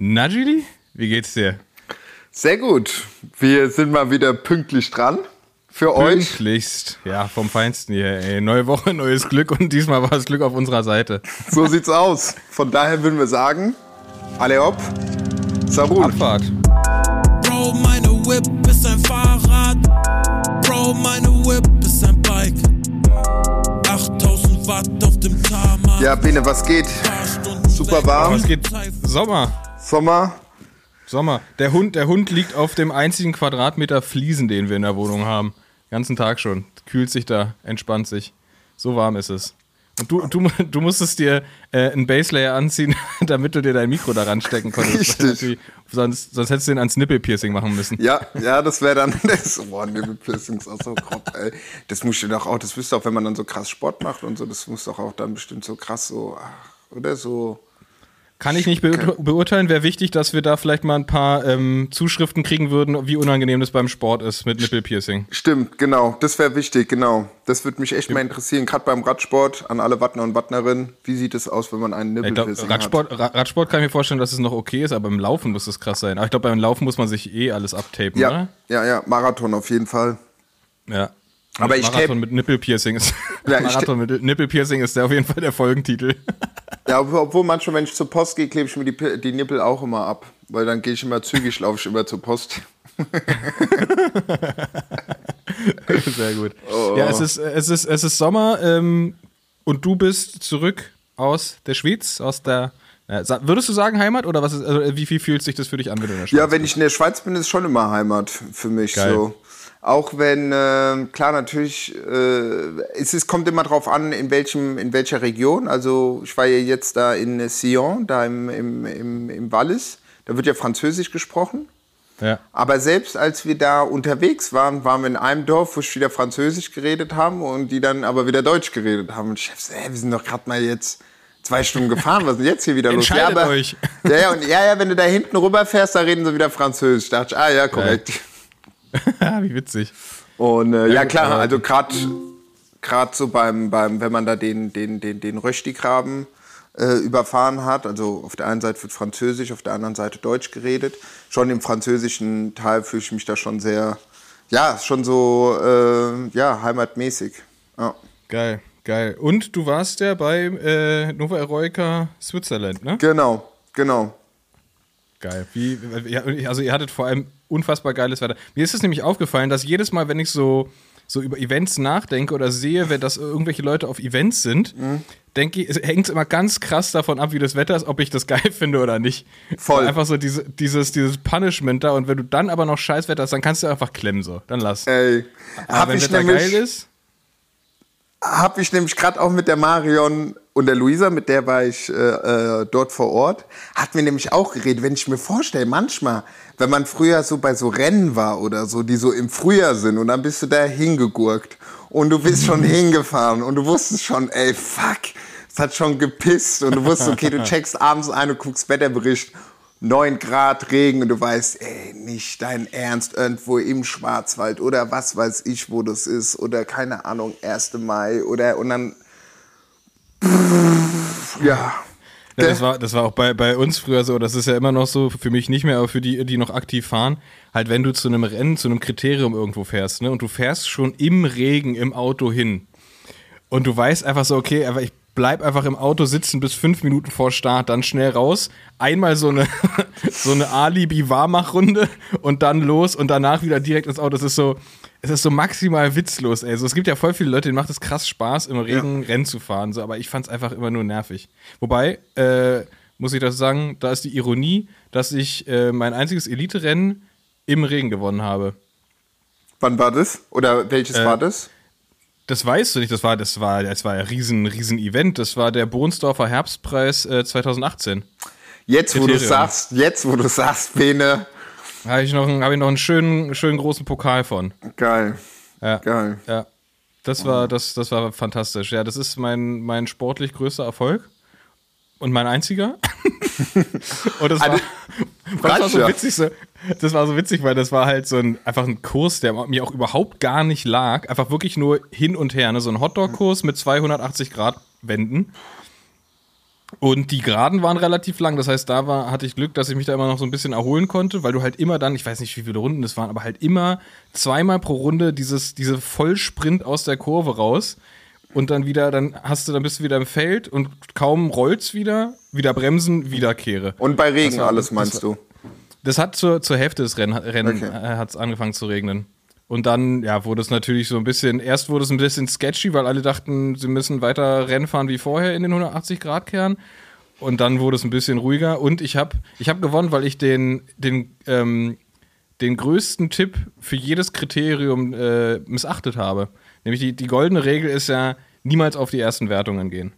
Na, Julie, wie geht's dir? Sehr gut. Wir sind mal wieder pünktlich dran. Für euch. Pünktlichst. Ja, vom Feinsten hier. Ey. Neue Woche, neues Glück und diesmal war das Glück auf unserer Seite. So sieht's aus. Von daher würden wir sagen, alle hopp, Sarun. Abfahrt. Bro, meine Whip ist ein Fahrrad. Bro, meine Whip ist ein Bike. 8000 Watt auf dem Tarmac. Ja, Bene, was geht? Super warm. Was geht? Sommer. Sommer. Sommer. Der Hund, der Hund liegt auf dem einzigen Quadratmeter Fliesen, den wir in der Wohnung haben. ganzen Tag schon. Kühlt sich da, entspannt sich. So warm ist es. Und du, du, du musstest dir äh, einen Baselayer anziehen, damit du dir dein Mikro da ranstecken konntest. Richtig. Sonst, sonst hättest du den ans Nippelpiercing machen müssen. Ja, ja, das wäre dann das. Boah, Nippelpiercing ist auch so grob, ey. Das musst du doch auch, das wirst du auch, wenn man dann so krass Sport macht und so, das muss doch auch dann bestimmt so krass so, ach, oder so. Kann ich nicht beur beurteilen. Wäre wichtig, dass wir da vielleicht mal ein paar ähm, Zuschriften kriegen würden, wie unangenehm das beim Sport ist mit Nippelpiercing. Stimmt, genau. Das wäre wichtig, genau. Das würde mich echt mal interessieren. Gerade beim Radsport an alle Wattner und Wattnerinnen. Wie sieht es aus, wenn man einen Nippelpiercing Radsport, hat? Radsport kann ich mir vorstellen, dass es noch okay ist, aber beim Laufen muss es krass sein. Aber ich glaube, beim Laufen muss man sich eh alles abtapen, ja, oder? Ja, ja, Marathon auf jeden Fall. Ja. Aber ich Marathon mit Nippelpiercing ist. Ja, Marathon mit Nippelpiercing ist der auf jeden Fall der Folgentitel. Ja, obwohl manchmal, wenn ich zur Post gehe, klebe ich mir die, die Nippel auch immer ab. Weil dann gehe ich immer zügig, laufe ich immer zur Post. Sehr gut. Oh. Ja, es ist, es ist, es ist Sommer ähm, und du bist zurück aus der Schweiz, aus der. Würdest du sagen Heimat oder was ist, also wie viel fühlt sich das für dich an, wenn du in der Schweiz Ja, wenn ich in der Schweiz bin, ist schon immer Heimat für mich. Geil. So. Auch wenn, äh, klar, natürlich, äh, es ist, kommt immer drauf an, in, welchem, in welcher Region. Also ich war ja jetzt da in Sion, da im, im, im, im Wallis. Da wird ja Französisch gesprochen. Ja. Aber selbst als wir da unterwegs waren, waren wir in einem Dorf, wo wir wieder Französisch geredet haben und die dann aber wieder Deutsch geredet haben. Und ich so, hey, wir sind doch gerade mal jetzt zwei Stunden gefahren, was ist denn jetzt hier wieder los? Ja, aber, euch. Ja, ja, und, ja, ja, wenn du da hinten rüberfährst, da reden sie wieder Französisch. Da dachte ich, ah ja, korrekt. Ja. Wie witzig. Und äh, ja, klar, also gerade gerade so beim, beim, wenn man da den, den, den, den Rösti-Graben äh, überfahren hat, also auf der einen Seite wird Französisch, auf der anderen Seite Deutsch geredet. Schon im französischen Teil fühle ich mich da schon sehr, ja, schon so, äh, ja, heimatmäßig. Ja. Geil, geil. Und du warst ja bei äh, Nova Eroica Switzerland, ne? Genau, genau. Geil. Wie, also ihr hattet vor allem unfassbar geiles Wetter. Mir ist es nämlich aufgefallen, dass jedes Mal, wenn ich so, so über Events nachdenke oder sehe, wenn das irgendwelche Leute auf Events sind, mhm. denke ich, es hängt immer ganz krass davon ab, wie das Wetter ist, ob ich das geil finde oder nicht. Voll. Einfach so diese, dieses, dieses Punishment da und wenn du dann aber noch Scheißwetter hast, dann kannst du einfach klemmen so. Dann lass. Ey, aber hab wenn ich Wetter nämlich, geil ist. Hab ich nämlich gerade auch mit der Marion und der Luisa, mit der war ich äh, äh, dort vor Ort, hat mir nämlich auch geredet, wenn ich mir vorstelle, manchmal, wenn man früher so bei so Rennen war oder so, die so im Frühjahr sind und dann bist du da hingegurkt und du bist schon hingefahren und du wusstest schon, ey, fuck, es hat schon gepisst und du wusstest, okay, du checkst abends ein und guckst Wetterbericht 9 Grad Regen und du weißt, ey, nicht dein Ernst, irgendwo im Schwarzwald oder was weiß ich, wo das ist oder keine Ahnung, 1. Mai oder und dann ja. Ja, das war, das war auch bei, bei uns früher so, das ist ja immer noch so, für mich nicht mehr, aber für die, die noch aktiv fahren, halt wenn du zu einem Rennen, zu einem Kriterium irgendwo fährst, ne, und du fährst schon im Regen im Auto hin und du weißt einfach so, okay, aber ich bleib einfach im Auto sitzen bis fünf Minuten vor Start, dann schnell raus, einmal so eine, so eine Alibi-Warmachrunde und dann los und danach wieder direkt ins Auto. Das ist so, es ist so maximal witzlos, ey. So, es gibt ja voll viele Leute, denen macht es krass Spaß, im Regen ja. Rennen zu fahren, so, aber ich fand es einfach immer nur nervig. Wobei, äh, muss ich das sagen, da ist die Ironie, dass ich äh, mein einziges Elite-Rennen im Regen gewonnen habe. Wann war das? Oder welches äh, war das? Das weißt du nicht, das war, das war, das war ein riesen, riesen Event. Das war der Bohnsdorfer Herbstpreis äh, 2018. Jetzt, Kriterium. wo du sagst, jetzt, wo du sagst, Bene, habe ich, noch einen, hab ich noch einen schönen, schönen großen Pokal von. Geil. Ja. Geil. Ja. Das war, das, das war fantastisch. Ja, das ist mein, mein sportlich größter Erfolg. Und mein einziger. und das war, das war so witzig, so, das war so witzig, weil das war halt so ein, einfach ein Kurs, der mir auch überhaupt gar nicht lag. Einfach wirklich nur hin und her. Ne? So ein Hotdog-Kurs mit 280 Grad Wänden. Und die Geraden waren relativ lang, das heißt, da war, hatte ich Glück, dass ich mich da immer noch so ein bisschen erholen konnte, weil du halt immer dann, ich weiß nicht, wie viele Runden das waren, aber halt immer zweimal pro Runde dieses, diese Vollsprint aus der Kurve raus und dann wieder, dann hast du, dann bist du wieder im Feld und kaum rollst wieder, wieder bremsen, wieder kehre. Und bei Regen Das war- alles, das meinst war- du? Das hat zur, zur Hälfte des Rennen, Rennen Okay. äh, angefangen zu regnen. Und dann, ja, wurde es natürlich so ein bisschen, erst wurde es ein bisschen sketchy, weil alle dachten, sie müssen weiter Rennen fahren wie vorher in den 180-Grad-Kern. Und dann wurde es ein bisschen ruhiger. Und ich habe ich hab gewonnen, weil ich den, den, ähm, den größten Tipp für jedes Kriterium äh, missachtet habe. Nämlich die, die goldene Regel ist ja, niemals auf die ersten Wertungen gehen.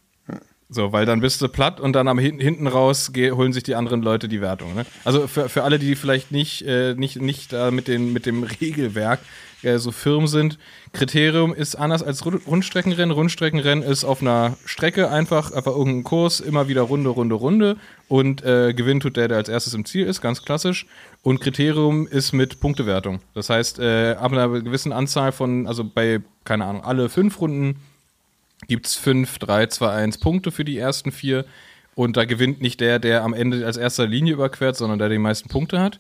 So, weil dann bist du platt und dann am hin, hinten raus holen sich die anderen Leute die Wertung. Ne? Also für, für alle, die vielleicht nicht, äh, nicht, nicht da mit, den, mit dem Regelwerk äh, so firm sind, Kriterium ist anders als Ru- Rundstreckenrennen. Rundstreckenrennen ist auf einer Strecke einfach, einfach irgendein Kurs, immer wieder Runde, Runde, Runde und äh, gewinnt tut der, der als erstes im Ziel ist, ganz klassisch. Und Kriterium ist mit Punktewertung. Das heißt, äh, ab einer gewissen Anzahl von, also bei, keine Ahnung, alle fünf Runden gibt es 5, 3, 2, 1 Punkte für die ersten vier. Und da gewinnt nicht der, der am Ende als erster Linie überquert, sondern der die meisten Punkte hat.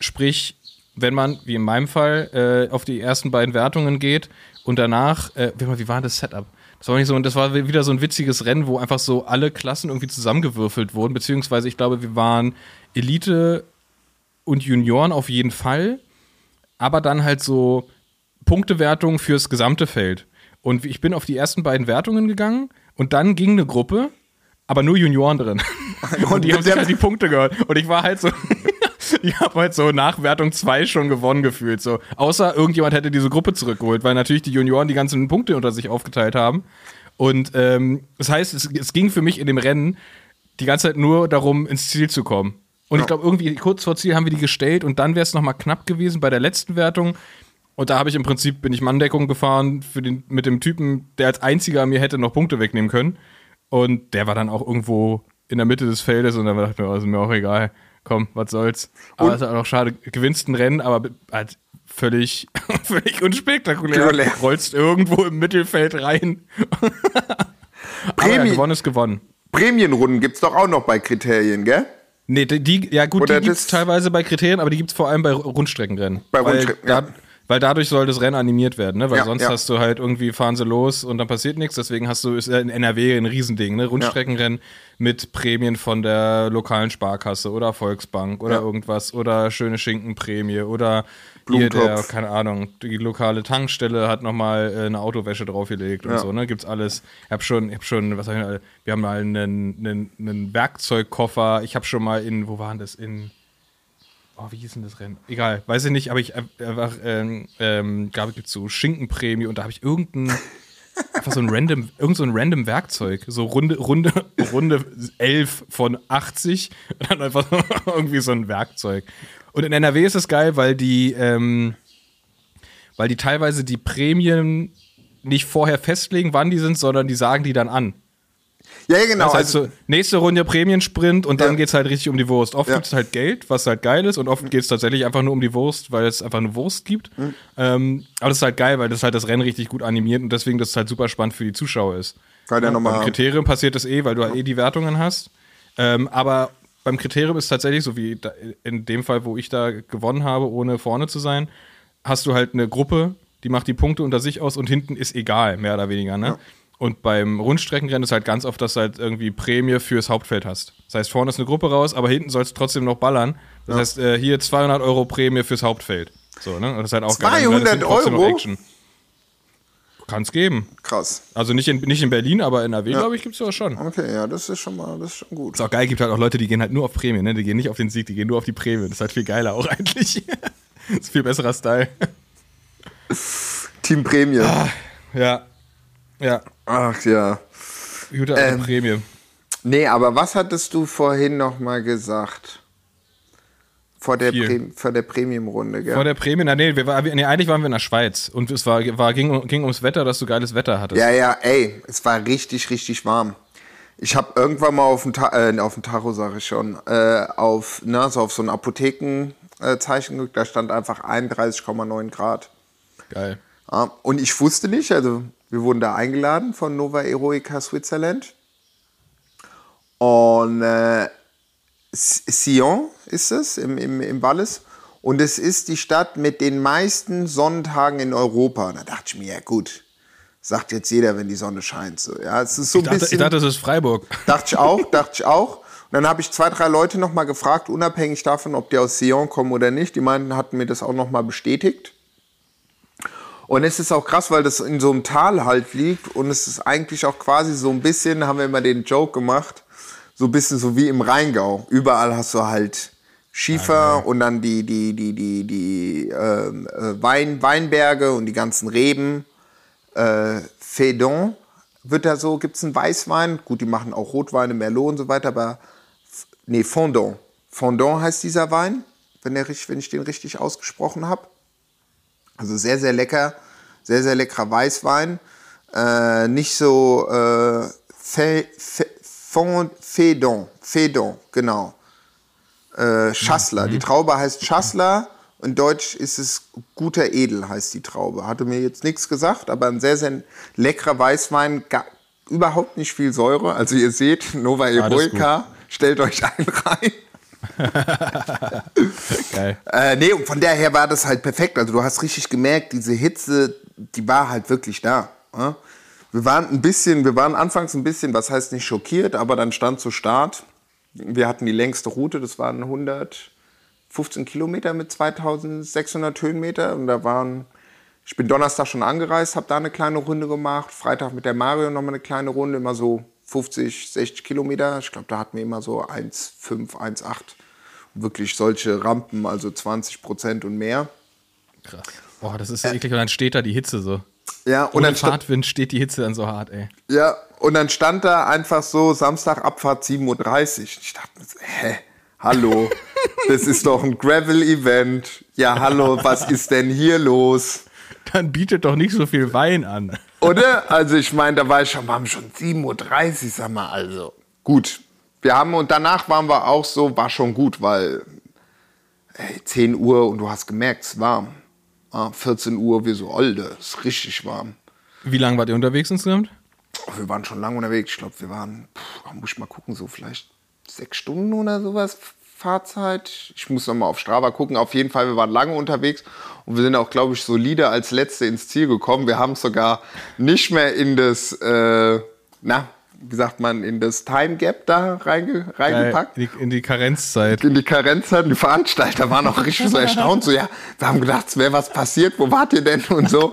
Sprich, wenn man, wie in meinem Fall, äh, auf die ersten beiden Wertungen geht und danach, äh, wie, war das Setup? Das war nicht so, das war wieder so ein witziges Rennen, wo einfach so alle Klassen irgendwie zusammengewürfelt wurden, beziehungsweise ich glaube, wir waren Elite und Junioren auf jeden Fall, aber dann halt so Punktewertung fürs gesamte Feld. Und ich bin auf die ersten beiden Wertungen gegangen und dann ging eine Gruppe, aber nur Junioren drin. Und die haben sich halt die Punkte gehört. Und ich war halt so, ich habe halt so nach Wertung 2 schon gewonnen gefühlt. So. Außer irgendjemand hätte diese Gruppe zurückgeholt, weil natürlich die Junioren die ganzen Punkte unter sich aufgeteilt haben. Und ähm, das heißt, es, es ging für mich in dem Rennen die ganze Zeit nur darum, ins Ziel zu kommen. Und ich glaube, irgendwie kurz vor Ziel haben wir die gestellt und dann wäre es nochmal knapp gewesen bei der letzten Wertung. Und da habe ich im Prinzip, bin ich Manndeckung gefahren für den, mit dem Typen, der als einziger mir hätte noch Punkte wegnehmen können. Und der war dann auch irgendwo in der Mitte des Feldes und dann dachte ich mir, oh, ist mir auch egal. Komm, was soll's. Aber es ist halt auch schade, gewinnst ein Rennen, aber halt völlig, völlig unspektakulär. Spektakulär. Rollst irgendwo im Mittelfeld rein. aber ja, gewonnen ist gewonnen. Prämienrunden gibt es doch auch noch bei Kriterien, gell? Nee, die, die ja gut, Oder die gibt's teilweise bei Kriterien, aber die gibt's vor allem bei Rundstreckenrennen. Bei weil, Rundstrecken, da, ja. Weil dadurch soll das Rennen animiert werden, ne? Weil Ja, sonst ja. hast du halt irgendwie fahren sie los und dann passiert nichts. Deswegen hast du ist ja in NRW ein Riesending, ne? Rundstreckenrennen mit Prämien von der lokalen Sparkasse oder Volksbank oder Ja. irgendwas oder schöne Schinkenprämie oder hier der, keine Ahnung, die lokale Tankstelle hat nochmal äh, eine Autowäsche draufgelegt und Ja. so, ne? Gibt's alles. Ich hab schon, ich hab schon, was hab ich noch, wir haben mal einen, einen, einen Werkzeugkoffer. Ich habe schon mal in, wo waren das? In Oh, wie hieß denn das Rennen? Egal, weiß ich nicht, aber ich einfach, ähm, ähm, gab es so Schinkenprämie und da habe ich irgendein, einfach so ein random, irgend so ein random Werkzeug, so Runde, Runde, Runde 11 von 80 und dann einfach irgendwie so ein Werkzeug. Und in NRW ist es geil, weil die, ähm, weil die teilweise die Prämien nicht vorher festlegen, wann die sind, sondern die sagen die dann an. Ja, ja, genau. Das heißt also, so, nächste Runde Prämiensprint und dann Ja. geht's halt richtig um die Wurst. Oft Ja. gibt's halt Geld, was halt geil ist, und oft geht's tatsächlich einfach nur um die Wurst, weil es einfach eine Wurst gibt. Mhm. Ähm, aber das ist halt geil, weil das halt das Rennen richtig gut animiert und deswegen das halt super spannend für die Zuschauer ist. Der Ja, nochmal- beim Kriterium passiert das eh, weil du halt eh die Wertungen hast. Ähm, aber beim Kriterium ist tatsächlich so wie in dem Fall, wo ich da gewonnen habe, ohne vorne zu sein, hast du halt eine Gruppe, die macht die Punkte unter sich aus und hinten ist egal, mehr oder weniger. Ne? Und beim Rundstreckenrennen ist halt ganz oft, dass du halt irgendwie Prämie fürs Hauptfeld hast. Das heißt, vorne ist eine Gruppe raus, aber hinten sollst du trotzdem noch ballern. Das heißt, äh, hier 200 Euro Prämie fürs Hauptfeld. So, ne? Und das ist halt auch geil. Dann 200 ist trotzdem noch Euro? Action. Kann's geben. krass. Also nicht in, nicht in Berlin, aber in NRW, Ja. glaube ich, gibt es sowas schon. Okay, ja, das ist schon mal, das ist schon gut. Ist auch geil, gibt halt auch Leute, die gehen halt nur auf Prämie, ne? Die gehen nicht auf den Sieg, die gehen nur auf die Prämie. Das ist halt viel geiler auch eigentlich. das ist viel besserer Style. Team Prämie. Ah. Ja. Ja. Ach ja. Gute alte Ähm, Prämie. Nee, aber was hattest du vorhin nochmal gesagt? Vor der. Prä vor der Premium-Runde, gell? Vor der Prämie, na nee, wir war, nee, eigentlich waren wir in der Schweiz und es war, war, ging, ging ums Wetter, dass du geiles Wetter hattest. Ja, ja, ey, es war richtig, richtig warm. Ich habe irgendwann mal auf dem, Ta äh, auf dem Tacho, sage ich schon, äh, auf, ne, so auf so ein Apothekenzeichen äh, geguckt, da stand einfach 31,9 Grad. Geil. Ja, und ich wusste nicht, also wir wurden da eingeladen von Nova Eroica Switzerland. Und äh, Sion ist es im, im, im Wallis. Und es ist die Stadt mit den meisten Sonntagen in Europa. Da dachte ich mir, ja gut, sagt jetzt jeder, wenn die Sonne scheint. So, ja, es ist so Ich ein dachte, bisschen. ich dachte, das ist Freiburg. Dachte ich auch, dachte ich auch. Und dann habe ich zwei, drei Leute noch mal gefragt, unabhängig davon, ob die aus Sion kommen oder nicht. Die meinten, hatten mir das auch noch mal bestätigt. Und es ist auch krass, weil das in so einem Tal halt liegt und es ist eigentlich auch quasi so ein bisschen, haben wir immer den Joke gemacht, so ein bisschen so wie im Rheingau. Überall hast du halt Schiefer und dann die, die, die, die, die ähm, äh, Wein, Weinberge und die ganzen Reben äh, Fédon wird da so, gibt es einen Weißwein. Gut, die machen auch Rotweine, Merlot und so weiter, aber nee, Fondant. Fondant heißt dieser Wein, wenn, der, wenn ich den richtig ausgesprochen habe. Also sehr, sehr lecker, sehr, sehr leckerer Weißwein. Äh, nicht so äh, Fe, Fe, Fond, Fédon, Fédon, genau. Äh, Schassler. Die Traube heißt Schassler. In Deutsch ist es guter Edel, heißt die Traube. Hatte mir jetzt nichts gesagt, aber ein sehr, sehr leckerer Weißwein. Ga, überhaupt nicht viel Säure. Also ihr seht, Nova Eroica, stellt euch einen rein. Geil. Äh, nee, von daher war das halt perfekt. Also du hast richtig gemerkt, diese Hitze, die war halt wirklich da. Ja? Wir waren ein bisschen, wir waren anfangs ein bisschen, was heißt nicht schockiert, aber dann stand zu Start. Wir hatten die längste Route, das waren 115 Kilometer mit 2600 Höhenmeter. Und da waren, ich bin Donnerstag schon angereist, habe da eine kleine Runde gemacht. Freitag mit der Mario nochmal eine kleine Runde, immer so 50, 60 Kilometer. Ich glaube, da hatten wir immer so 1,5, 1,8. Wirklich solche Rampen, also 20 Prozent und mehr. Krass. Boah, das ist ja eklig. Und dann steht da die Hitze so. Ja, und Ohne dann, Fahrtwind steht die Hitze dann so hart, ey. ja, und dann stand da einfach so Samstag Abfahrt 7.30 Uhr. Ich dachte mir hä? Hallo, das ist doch ein Gravel-Event. Ja, hallo, was ist denn hier los? Dann bietet doch nicht so viel Wein an. Oder? Also ich meine, da war ich schon, waren schon 7.30 Uhr, sag mal, also. Gut. Wir haben, und danach waren wir auch so, war schon gut, weil ey, 10 Uhr und du hast gemerkt, es ist warm. Ah, 14 Uhr, wir so, Olde, es ist richtig warm. Wie lange wart ihr unterwegs insgesamt? Oh, Wir waren schon lange unterwegs. Ich glaube, wir waren, pff, muss ich mal gucken, so vielleicht sechs Stunden oder sowas Fahrzeit. Ich muss noch mal auf Strava gucken. Auf jeden Fall, wir waren lange unterwegs und wir sind auch, glaube ich, solide als Letzte ins Ziel gekommen. Wir haben es sogar nicht mehr in das, äh, na, wie sagt man, in das Time Gap da reinge reingepackt In die, in die Karenzzeit. in die Karenzzeit. Die Veranstalter waren auch richtig so erstaunt. So, ja, wir haben gedacht, es wäre was passiert. Wo wart ihr denn? Und so.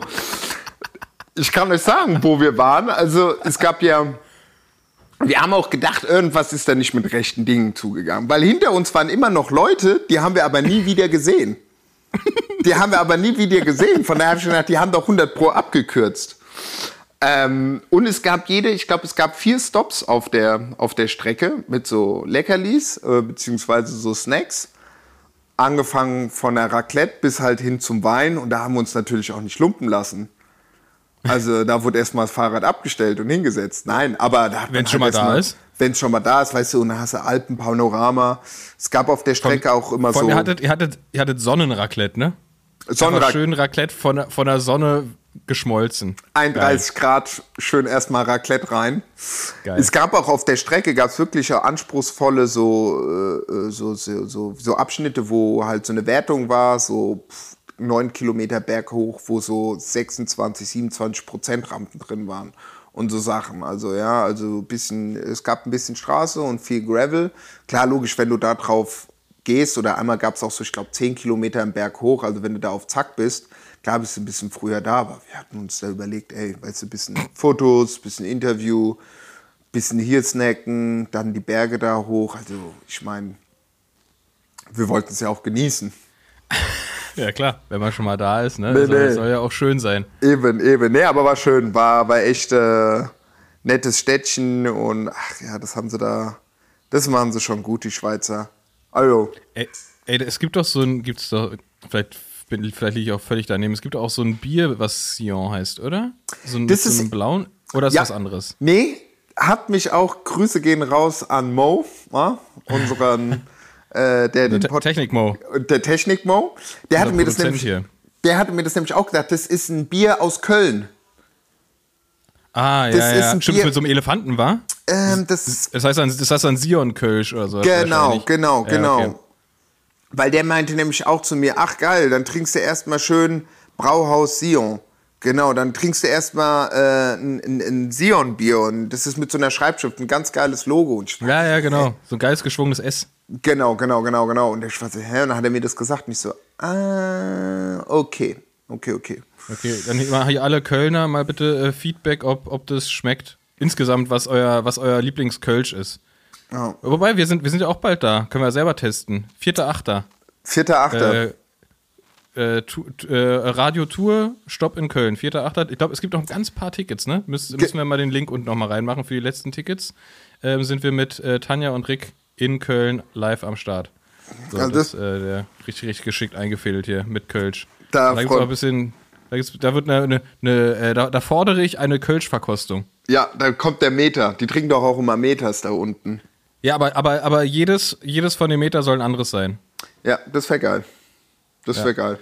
Ich kann euch sagen, wo wir waren. Also, es gab ja. Wir haben auch gedacht, irgendwas ist da nicht mit rechten Dingen zugegangen. Weil hinter uns waren immer noch Leute, die haben wir aber nie wieder gesehen. Die haben wir aber nie wieder gesehen. Von daher habe ich gedacht, die haben doch 100 Pro abgekürzt. Ähm, und es gab jede, ich glaube, es gab vier Stops auf der, auf der Strecke mit so Leckerlis, äh, beziehungsweise so Snacks. Angefangen von der Raclette bis halt hin zum Wein. Und da haben wir uns natürlich auch nicht lumpen lassen. Also da wurde erstmal das Fahrrad abgestellt und hingesetzt. Nein, aber da hat man Wenn's schon mal da ist? Wenn es schon mal da ist, weißt du, und dann hast du Alpenpanorama. Es gab auf der Strecke auch immer Vor so ihr, hattet, ihr, hattet, ihr hattet Sonnenraclette, ne? Sonnenrad schön Raclette von, der- von der Sonne geschmolzen. 31 Grad, schön erstmal Raclette rein. Geil. Es gab auch auf der Strecke gab es wirklich anspruchsvolle so, äh, so, so, so, so Abschnitte, wo halt so eine Wertung war, so 9 Kilometer Berg hoch, wo so 26, 27 Prozent Rampen drin waren und so Sachen. Also ja, also ein bisschen, es gab ein bisschen Straße und viel Gravel. Klar, logisch, wenn du da drauf gehst oder einmal gab es auch so, ich glaube, 10 Kilometer im Berg hoch, also wenn du da auf Zack bist, klar bist du ein bisschen früher da, aber wir hatten uns da überlegt, ey, weißt du, ein bisschen Fotos, ein bisschen Interview, ein bisschen hier snacken, dann die Berge da hoch, also ich meine, wir wollten es ja auch genießen. Ja, klar, wenn man schon mal da ist, ne? Nee, soll, nee. soll ja auch schön sein. Eben, eben. Nee, aber war schön. War, war echt äh, nettes Städtchen und ach ja, das haben sie da. Das machen sie schon gut, die Schweizer. Also, Ey, ey, es gibt doch so ein, gibt's doch, vielleicht, bin, vielleicht liege ich auch völlig daneben, es gibt auch so ein Bier, was Sion heißt, oder? So ein, Das so ist- blauen, oder ist Ja. was anderes? nee, hat mich auch, Grüße gehen raus an Mo, ja, unseren, äh, der den Te Pod Technik Mo. der Technik Mo. Der hatte, mir das nämlich, hier. der hatte mir das nämlich auch gesagt, das ist ein Bier aus Köln. Ah, Das ja, ist ja. ein Stimmt, Bier- mit so einem Elefanten war? Ähm, das, Das heißt dann, das heißt dann Sion Kölsch oder so. genau, genau, Ja, genau. okay. Weil der meinte nämlich auch zu mir, ach geil, dann trinkst du erstmal schön Brauhaus Sion. Genau, dann trinkst du erstmal äh, ein, ein, ein Sion-Bier und das ist mit so einer Schreibschrift, ein ganz geiles Logo. Und Ja, ja, genau. So ein geiles geschwungenes S. genau, genau, genau, genau. Und war so, hä? Und dann hat er mir das gesagt und ich so, ah, okay, okay, okay. Okay, dann machen hier alle Kölner mal bitte äh, Feedback, ob, ob das schmeckt. Insgesamt, was euer, was euer Lieblingskölsch ist. Ja. Wobei, wir sind, wir sind ja auch bald da. Können wir selber testen. Vierter, Achter. Vierter, achter. Äh, äh, tu, äh, Radio Tour, Stopp in Köln. Vierter, Achter. Ich glaube, es gibt noch ein ganz paar Tickets, ne? Müssen, müssen wir mal den Link unten nochmal reinmachen für die letzten Tickets. Ähm, sind wir mit äh, Tanja und Rick in Köln live am Start. So, Ja, das, das- äh, der richtig, richtig geschickt eingefädelt hier mit Kölsch. Da da gibt es freu- auch ein bisschen. Da, gibt's, da wird eine, eine, eine äh, da, da fordere ich eine Kölsch-Verkostung. Ja, da kommt der Meter. Die trinken doch auch immer Meters da unten. Ja, aber, aber, aber jedes, jedes von den Meter soll ein anderes sein. Ja, das wäre geil. Das wäre geil.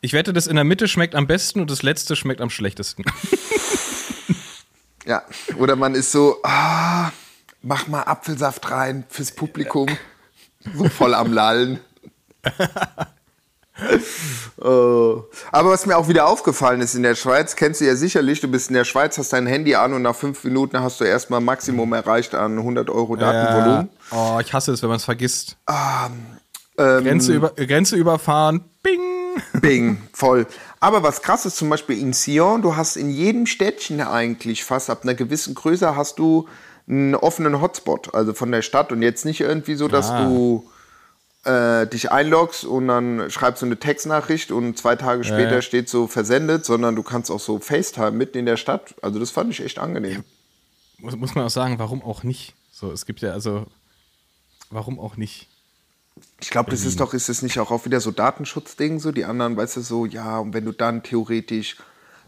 Ich wette, das in der Mitte schmeckt am besten und das letzte schmeckt am schlechtesten. Ja, oder man ist so, ah, mach mal Apfelsaft rein fürs Publikum. So voll am Lallen. Oh. Aber was mir auch wieder aufgefallen ist in der Schweiz, kennst du ja sicherlich, du bist in der Schweiz, hast dein Handy an und nach fünf Minuten hast du erstmal Maximum erreicht an 100 Euro Datenvolumen. Oh, ich hasse es, wenn man es vergisst. Ähm, Grenze, über, Grenze überfahren. Bing. Bing, voll. Aber was krass ist, zum Beispiel in Sion, du hast in jedem Städtchen eigentlich fast ab einer gewissen Größe hast du einen offenen Hotspot, also von der Stadt und jetzt nicht irgendwie so, dass Ah. du äh, dich einloggst und dann schreibst du eine Textnachricht und zwei Tage später ja. steht so versendet, sondern du kannst auch so FaceTime mitten in der Stadt. Also das fand ich echt angenehm. Muss, muss man auch sagen, warum auch nicht? So, es gibt ja also, warum auch nicht? Ich glaube, das ist doch, ist es nicht auch, auch wieder so Datenschutzding, so die anderen, weißt du, so, ja, und wenn du dann theoretisch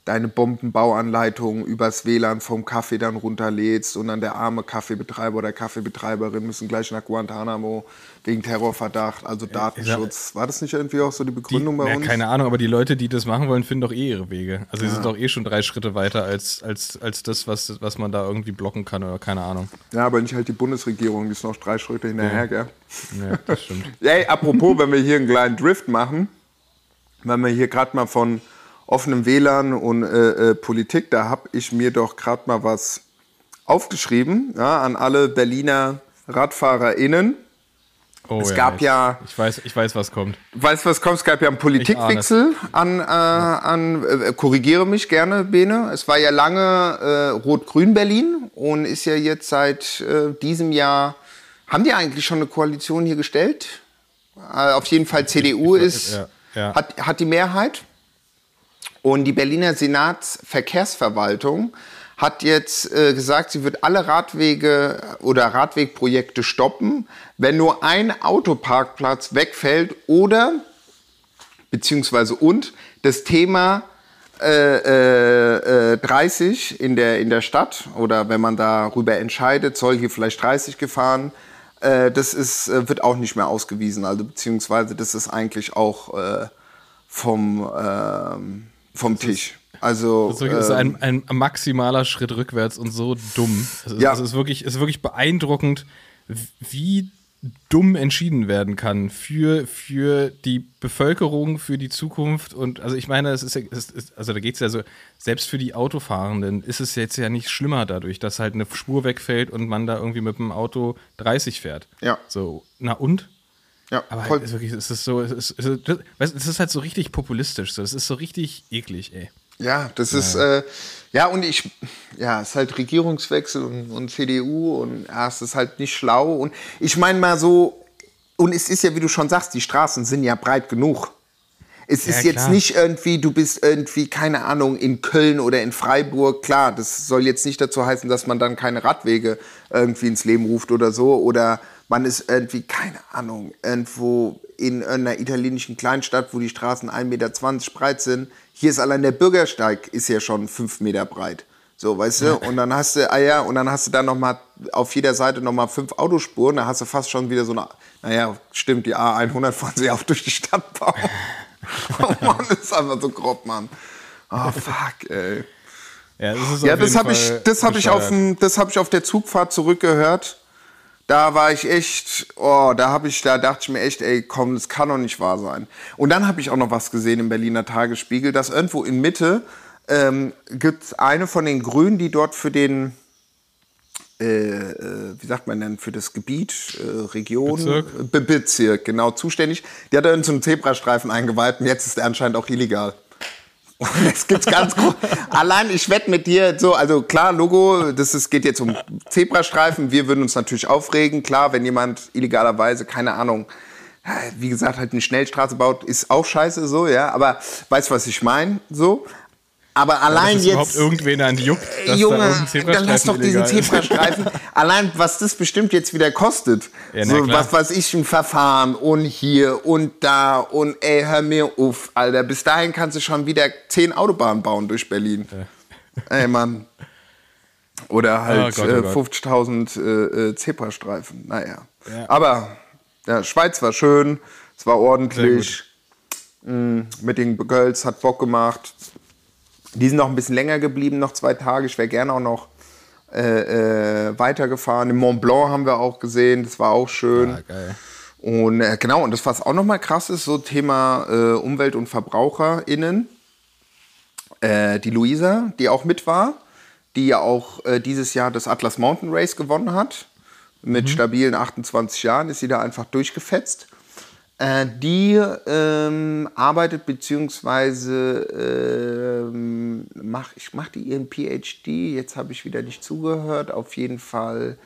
deine Bombenbauanleitung übers WLAN vom Kaffee dann runterlädst und dann der arme Kaffeebetreiber oder Kaffeebetreiberin müssen gleich nach Guantanamo wegen Terrorverdacht, also Datenschutz. War das nicht irgendwie auch so die Die, Begründung bei ja, uns? keine Ahnung, aber die Leute, die das machen wollen, finden doch eh ihre Wege. Also die sind doch eh schon drei Schritte weiter als, als, als das, was, was man da irgendwie blocken kann oder keine Ahnung. Ja, aber nicht halt die Bundesregierung, die ist noch drei Schritte hinterher, gell? Ja, das stimmt. Ey, apropos, wenn wir hier einen kleinen Drift machen, wenn wir hier gerade mal von offenem WLAN und äh, äh, Politik, da habe ich mir doch gerade mal was aufgeschrieben ja, an alle Berliner RadfahrerInnen. Oh, Es gab ich, ja- Ich weiß, ich weiß, was kommt. Weißt du, was kommt? Es gab ja einen Politikwechsel an, äh, an äh, korrigiere mich gerne, Bene. Es war ja lange äh, Rot-Grün Berlin und ist ja jetzt seit äh, diesem Jahr, haben die eigentlich schon eine Koalition hier gestellt? Äh, auf jeden Fall CDU ich- ist, ja, ja. Hat, hat die Mehrheit. Und die Berliner Senatsverkehrsverwaltung hat jetzt äh, gesagt, sie wird alle Radwege oder Radwegprojekte stoppen, wenn nur ein Autoparkplatz wegfällt oder beziehungsweise und das Thema äh, äh, äh, 30 in der, in der Stadt oder wenn man darüber entscheidet, soll hier vielleicht 30 gefahren, äh, das ist, äh, wird auch nicht mehr ausgewiesen. Also beziehungsweise das ist eigentlich auch äh, vom, ähm, vom Tisch. Also Das ist, ist ähm, ein, ein maximaler Schritt rückwärts und so dumm. Es ist, Ja. es ist, wirklich, es ist wirklich beeindruckend, wie dumm entschieden werden kann für, für die Bevölkerung, für die Zukunft. Und also ich meine, es ist, ja- es ist also da geht es ja so, selbst für die Autofahrenden ist es jetzt ja nicht schlimmer dadurch, dass halt eine Spur wegfällt und man da irgendwie mit dem Auto 30 fährt. Ja. So, na und? Ja, Aber voll, halt, es ist wirklich, es ist so, es ist, es ist, halt so richtig populistisch. So. Es ist so richtig eklig, ey. Ja, das ist, äh, ja, und ich, ja, es ist halt Regierungswechsel und, und CDU und ja, es ist halt nicht schlau. Und ich meine mal so, und es ist ja, wie du schon sagst, die Straßen sind ja breit genug. Es Ja, ist jetzt klar. nicht irgendwie, du bist irgendwie, keine Ahnung, in Köln oder in Freiburg. Klar, das soll jetzt nicht dazu heißen, dass man dann keine Radwege irgendwie ins Leben ruft oder so. Oder man ist irgendwie, keine Ahnung, irgendwo in einer italienischen Kleinstadt, wo die Straßen 1,20 Meter breit sind. Hier ist allein der Bürgersteig ist ja schon 5 Meter breit. So, weißt du? Und dann hast du, ah ja, und dann hast du dann noch mal auf jeder Seite noch mal fünf Autospuren. Da hast du fast schon wieder so eine, naja, stimmt, die A100 fahren sie auch durch die Stadt bauen. oh Mann, das ist einfach so grob, Mann. Oh, fuck, ey. Ja, das, Ja, das habe ich, das habe ich auf, dem- das habe ich auf der Zugfahrt zurückgehört. Da war ich echt, oh, da habe ich, da dachte ich mir echt, ey, komm, das kann doch nicht wahr sein. Und dann habe ich auch noch was gesehen im Berliner Tagesspiegel, dass irgendwo in Mitte ähm, gibt es eine von den Grünen, die dort für den, äh, äh, wie sagt man denn, für das Gebiet, äh, Region, Bezirk? Be Bezirk, genau, zuständig. Die hat da in so Zebrastreifen eingeweiht und jetzt ist der anscheinend auch illegal. Es gibt's ganz groß. Allein, ich wette mit dir, so, also klar, Logo, das ist, geht jetzt um Zebrastreifen. Wir würden uns natürlich aufregen. Klar, wenn jemand illegalerweise, keine Ahnung, wie gesagt, halt eine Schnellstraße baut, ist auch scheiße so, ja. Aber weißt du, was ich meine? So. Aber allein dass es überhaupt jetzt. irgendwen an juckt, da Junge, irgendein dann lass doch diesen. Zebrastreifen. Allein, was das bestimmt jetzt wieder kostet. Ja, na so, klar. was weiß ich, ein Verfahren und hier und da und ey, hör mir auf, Alter. Bis dahin kannst du schon wieder zehn Autobahnen bauen durch Berlin. Ey, Mann. Oder halt Oh Gott, oh äh, Gott. 50.000 äh, äh, Zebrastreifen. Naja. Ja. Aber ja, Schweiz war schön, es war ordentlich. Mm, mit den Girls hat Bock gemacht. Die sind noch ein bisschen länger geblieben, noch zwei Tage. Ich wäre gerne auch noch äh, äh, weitergefahren. Im Mont Blanc haben wir auch gesehen, das war auch schön. Ah, geil. Und äh, genau, und das, was auch nochmal krass ist, so Thema äh, Umwelt- und VerbraucherInnen. Äh, die Luisa, die auch mit war, die ja auch äh, dieses Jahr das Atlas Mountain Race gewonnen hat. Mit stabilen 28 Jahren ist sie da einfach durchgefetzt. Äh, die ähm, arbeitet beziehungsweise ähm, mach, ich mache die ihren PhD, jetzt habe ich wieder nicht zugehört, auf jeden Fall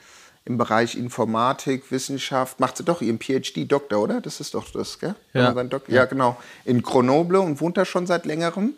im Bereich Informatik, Wissenschaft, macht sie doch ihren PhD Doktor, oder? Das ist doch das, gell? Ja. Dok- ja, genau. In Grenoble und wohnt da schon seit längerem.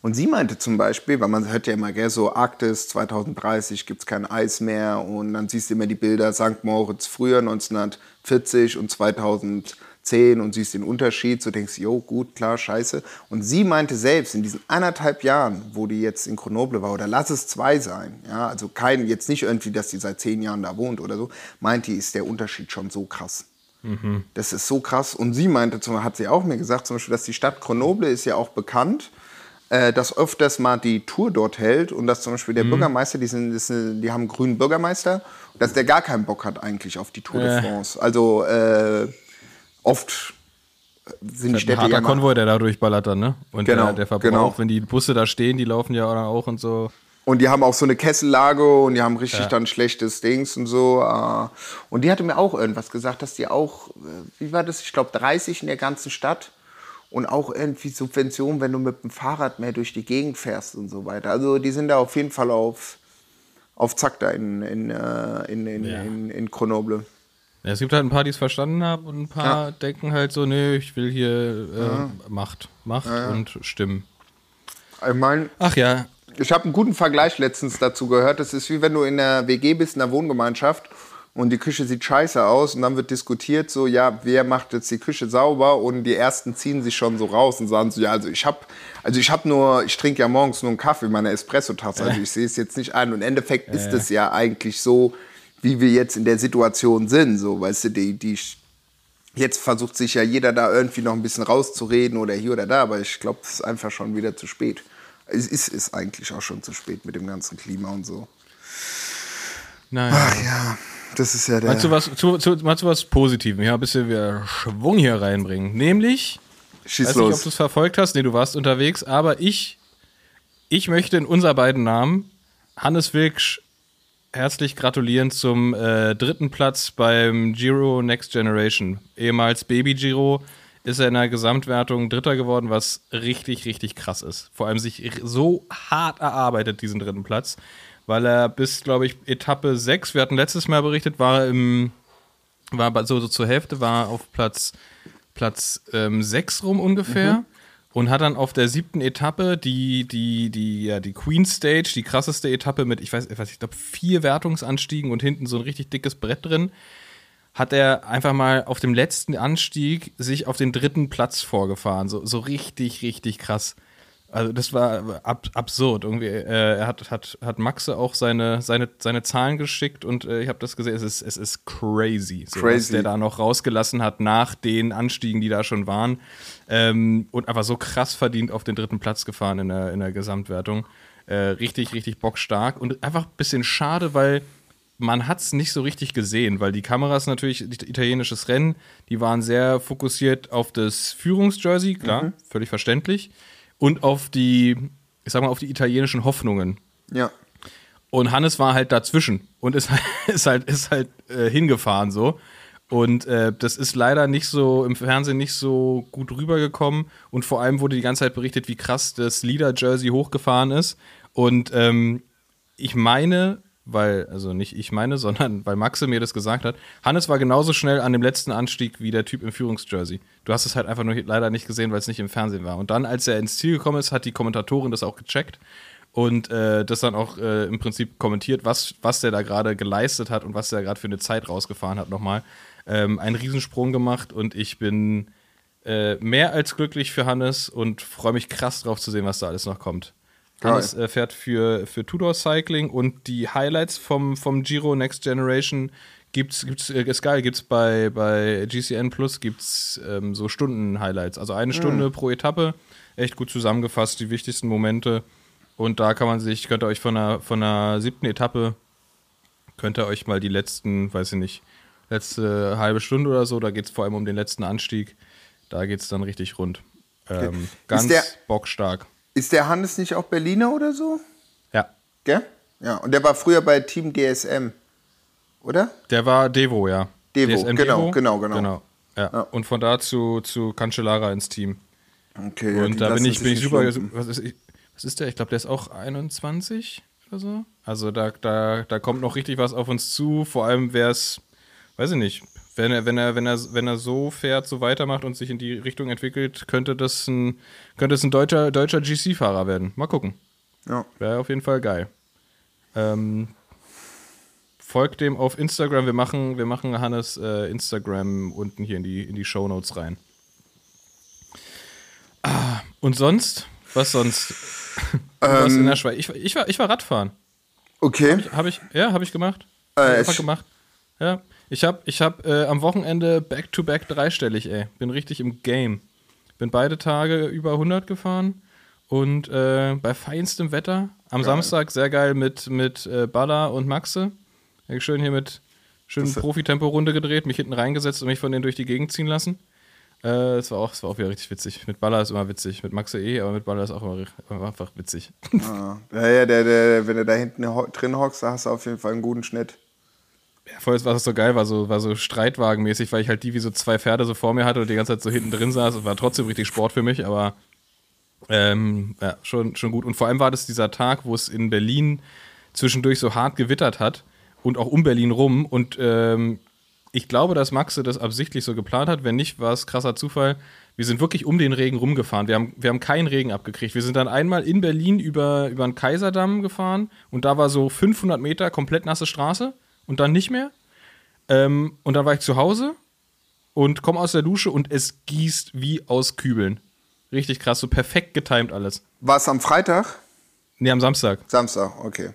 Und sie meinte zum Beispiel, weil man hört ja immer, gell, so Arktis 2030 gibt es kein Eis mehr und dann siehst du immer die Bilder St. Moritz früher 1940 und 2010 und siehst den Unterschied, so denkst du, jo, gut, klar, scheiße. Und sie meinte selbst, in diesen anderthalb Jahren, wo die jetzt in Grenoble war, oder lass es zwei sein, ja, also kein, jetzt nicht irgendwie, dass die seit zehn Jahren da wohnt oder so, meint die, ist der Unterschied schon so krass. Das ist so krass. Und sie meinte, zum, hat sie auch mir gesagt, zum Beispiel, dass die Stadt Grenoble ist ja auch bekannt, äh, dass öfters mal die Tour dort hält und dass zum Beispiel der Bürgermeister, die, sind, die haben einen grünen Bürgermeister, dass der gar keinen Bock hat eigentlich auf die Tour Ja. de France. Also äh, oft sind die Ein Städte harter ja mal- Konvoi, der da durchballert dann, ne? Und Genau, der, der Verbrauch, genau. wenn die Busse da stehen, die laufen ja auch und so. Und die haben auch so eine Kessellage und die haben richtig dann schlechtes Dings und so. äh. Und die hatte mir auch irgendwas gesagt, dass die auch, äh, wie war das? Ich glaube 30 in der ganzen Stadt. Und auch irgendwie Subventionen, wenn du mit dem Fahrrad mehr durch die Gegend fährst und so weiter. Also die sind da auf jeden Fall auf, auf Zack da in, in, äh, in, in, Ja. in, in Grenoble. Ja, es gibt halt ein paar, die es verstanden haben und ein paar denken halt so, nee, ich will hier äh, Macht, Macht und Stimmen. Ich meine, Ach ja, Ich habe einen guten Vergleich letztens dazu gehört. Das ist wie wenn du in einer WG bist, in einer Wohngemeinschaft und die Küche sieht scheiße aus. Und dann wird diskutiert so, ja, wer macht jetzt die Küche sauber? Und die ersten ziehen sich schon so raus und sagen so, ja, also ich habe also ich habe nur, ich trinke ja morgens nur einen Kaffee in meiner Espresso-Tasse, also ich sehe es jetzt nicht ein und im Endeffekt ist es ja eigentlich so, wie wir jetzt in der Situation sind, so, weißt du, die, die Jetzt versucht sich ja jeder da irgendwie noch ein bisschen rauszureden oder hier oder da, aber ich glaube, es ist einfach schon wieder zu spät. Es ist, ist eigentlich auch schon zu spät mit dem ganzen Klima und so. naja. Ach ja, das ist ja der. Meinst du was, zu, zu, meinst du was Positives? Ja, ein bisschen wieder Schwung hier reinbringen. Nämlich, Schieß weiß nicht, ob los. du es verfolgt hast, nee, du warst unterwegs, aber ich, ich möchte in unser beiden Namen Hannes Wilksch herzlich gratulieren zum äh, dritten Platz beim Giro Next Generation. Ehemals Baby Giro ist er in der Gesamtwertung Dritter geworden, was richtig, richtig krass ist. Vor allem sich so hart erarbeitet, diesen dritten Platz, weil er bis, glaube ich, Etappe 6, wir hatten letztes Mal berichtet, war er im, war so, so zur Hälfte, war auf Platz, Platz ähm, 6 rum ungefähr. Und hat dann auf der siebten Etappe die, die, die, ja, die Queen Stage, die krasseste Etappe mit, ich weiß, ich, weiß, ich glaube, vier Wertungsanstiegen und hinten so ein richtig dickes Brett drin, hat er einfach mal auf dem letzten Anstieg sich auf den dritten Platz vorgefahren. So, so richtig, richtig krass. Also das war ab, absurd. Irgendwie, äh, er hat, hat, hat Maxe auch seine, seine, seine Zahlen geschickt und äh, ich habe das gesehen, es ist, es ist crazy, so, was Crazy. der da noch rausgelassen hat nach den Anstiegen, die da schon waren. Ähm, und einfach so krass verdient auf den dritten Platz gefahren in der, in der Gesamtwertung. Äh, richtig, richtig bockstark und einfach ein bisschen schade, weil man hat es nicht so richtig gesehen, weil die Kameras natürlich, italienisches Rennen, die waren sehr fokussiert auf das Führungsjersey, klar, mhm. völlig verständlich, und auf die, ich sag mal, auf die italienischen Hoffnungen. Ja. Und Hannes war halt dazwischen und ist, ist halt, ist halt äh, hingefahren so. Und äh, das ist leider nicht so im Fernsehen nicht so gut rübergekommen. Und vor allem wurde die ganze Zeit berichtet, wie krass das Leader-Jersey hochgefahren ist. Und ähm, ich meine, weil, also nicht ich meine, sondern weil Maxe mir das gesagt hat, Hannes war genauso schnell an dem letzten Anstieg wie der Typ im Führungsjersey. Du hast es halt einfach nur leider nicht gesehen, weil es nicht im Fernsehen war. Und dann, als er ins Ziel gekommen ist, hat die Kommentatorin das auch gecheckt und äh, das dann auch äh, im Prinzip kommentiert, was, was der da gerade geleistet hat und was der gerade für eine Zeit rausgefahren hat nochmal. Ähm, einen Riesensprung gemacht und ich bin äh, mehr als glücklich für Hannes und freue mich krass drauf zu sehen, was da alles noch kommt. Hannes äh, fährt für, für Tudor Cycling und die Highlights vom, vom Giro Next Generation gibt's, gibt's, äh, ist geil, gibt's bei, bei GCN Plus gibt's ähm, so Stunden-Highlights. Also eine Stunde mhm. pro Etappe, echt gut zusammengefasst, die wichtigsten Momente. Und da kann man sich, könnt ihr euch von der, von der siebten Etappe, könnt ihr euch mal die letzten, weiß ich nicht, letzte halbe Stunde oder so, da geht es vor allem um den letzten Anstieg. Da geht es dann richtig rund. Ähm, ganz bockstark. Ist der Hannes nicht auch Berliner oder so? Ja. Gell? Ja, und der war früher bei Team DSM, oder? Der war Devo, ja. Devo, DSM genau, Devo. genau, genau. genau. Ja. ja. Und von da zu, zu Cancellara ins Team. Okay, und ja, da bin ich, bin ich super. Was ist, was ist der? Ich glaube, der ist auch 21 oder so. Also da, da, da kommt noch richtig was auf uns zu. Vor allem wäre es, weiß ich nicht, wenn er, wenn er, wenn er, wenn er so fährt, so weitermacht und sich in die Richtung entwickelt, könnte das ein, könnte es ein deutscher, deutscher GC-Fahrer werden. Mal gucken. Ja. Wäre auf jeden Fall geil. Ähm, folgt dem auf Instagram. Wir machen, wir machen Hannes äh, Instagram unten hier in die, in die Show Notes rein. Ah, und sonst? Was sonst? Was in der ähm. Schweiz? Ich, ich, war, ich war Radfahren. Okay. Habe ich, hab ich, ja, habe ich gemacht. Äh, einfach gemacht. Ja. Ich habe ich hab, äh, am Wochenende back-to-back -back dreistellig, ey. Bin richtig im Game. Bin beide Tage über 100 gefahren und äh, bei feinstem Wetter. Am geil. Samstag sehr geil mit, mit äh, Baller und Maxe. Schön hier mit schön Profi-Tempo-Runde gedreht, mich hinten reingesetzt und mich von denen durch die Gegend ziehen lassen. Äh, es war, auch, war auch wieder richtig witzig. Mit Baller ist immer witzig. Mit Maxe eh, aber mit Baller ist auch immer, immer einfach witzig. Ah, ja, ja der, der, wenn du da hinten drin hockst, da hast du auf jeden Fall einen guten Schnitt. Ja, vorher war es so geil, war so, war so Streitwagenmäßig, weil ich halt die wie so zwei Pferde so vor mir hatte und die ganze Zeit so hinten drin saß. Es war trotzdem richtig Sport für mich, aber ähm, ja, schon, schon gut. Und vor allem war das dieser Tag, wo es in Berlin zwischendurch so hart gewittert hat und auch um Berlin rum. Und ähm, ich glaube, dass Maxe das absichtlich so geplant hat. Wenn nicht, war es krasser Zufall. Wir sind wirklich um den Regen rumgefahren. Wir haben, wir haben keinen Regen abgekriegt. Wir sind dann einmal in Berlin über, über den Kaiserdamm gefahren und da war so 500 Meter komplett nasse Straße und dann nicht mehr. Ähm, und dann war ich zu Hause und komme aus der Dusche und es gießt wie aus Kübeln. Richtig krass, so perfekt getimt alles. War es am Freitag? Nee, am Samstag. Samstag, okay.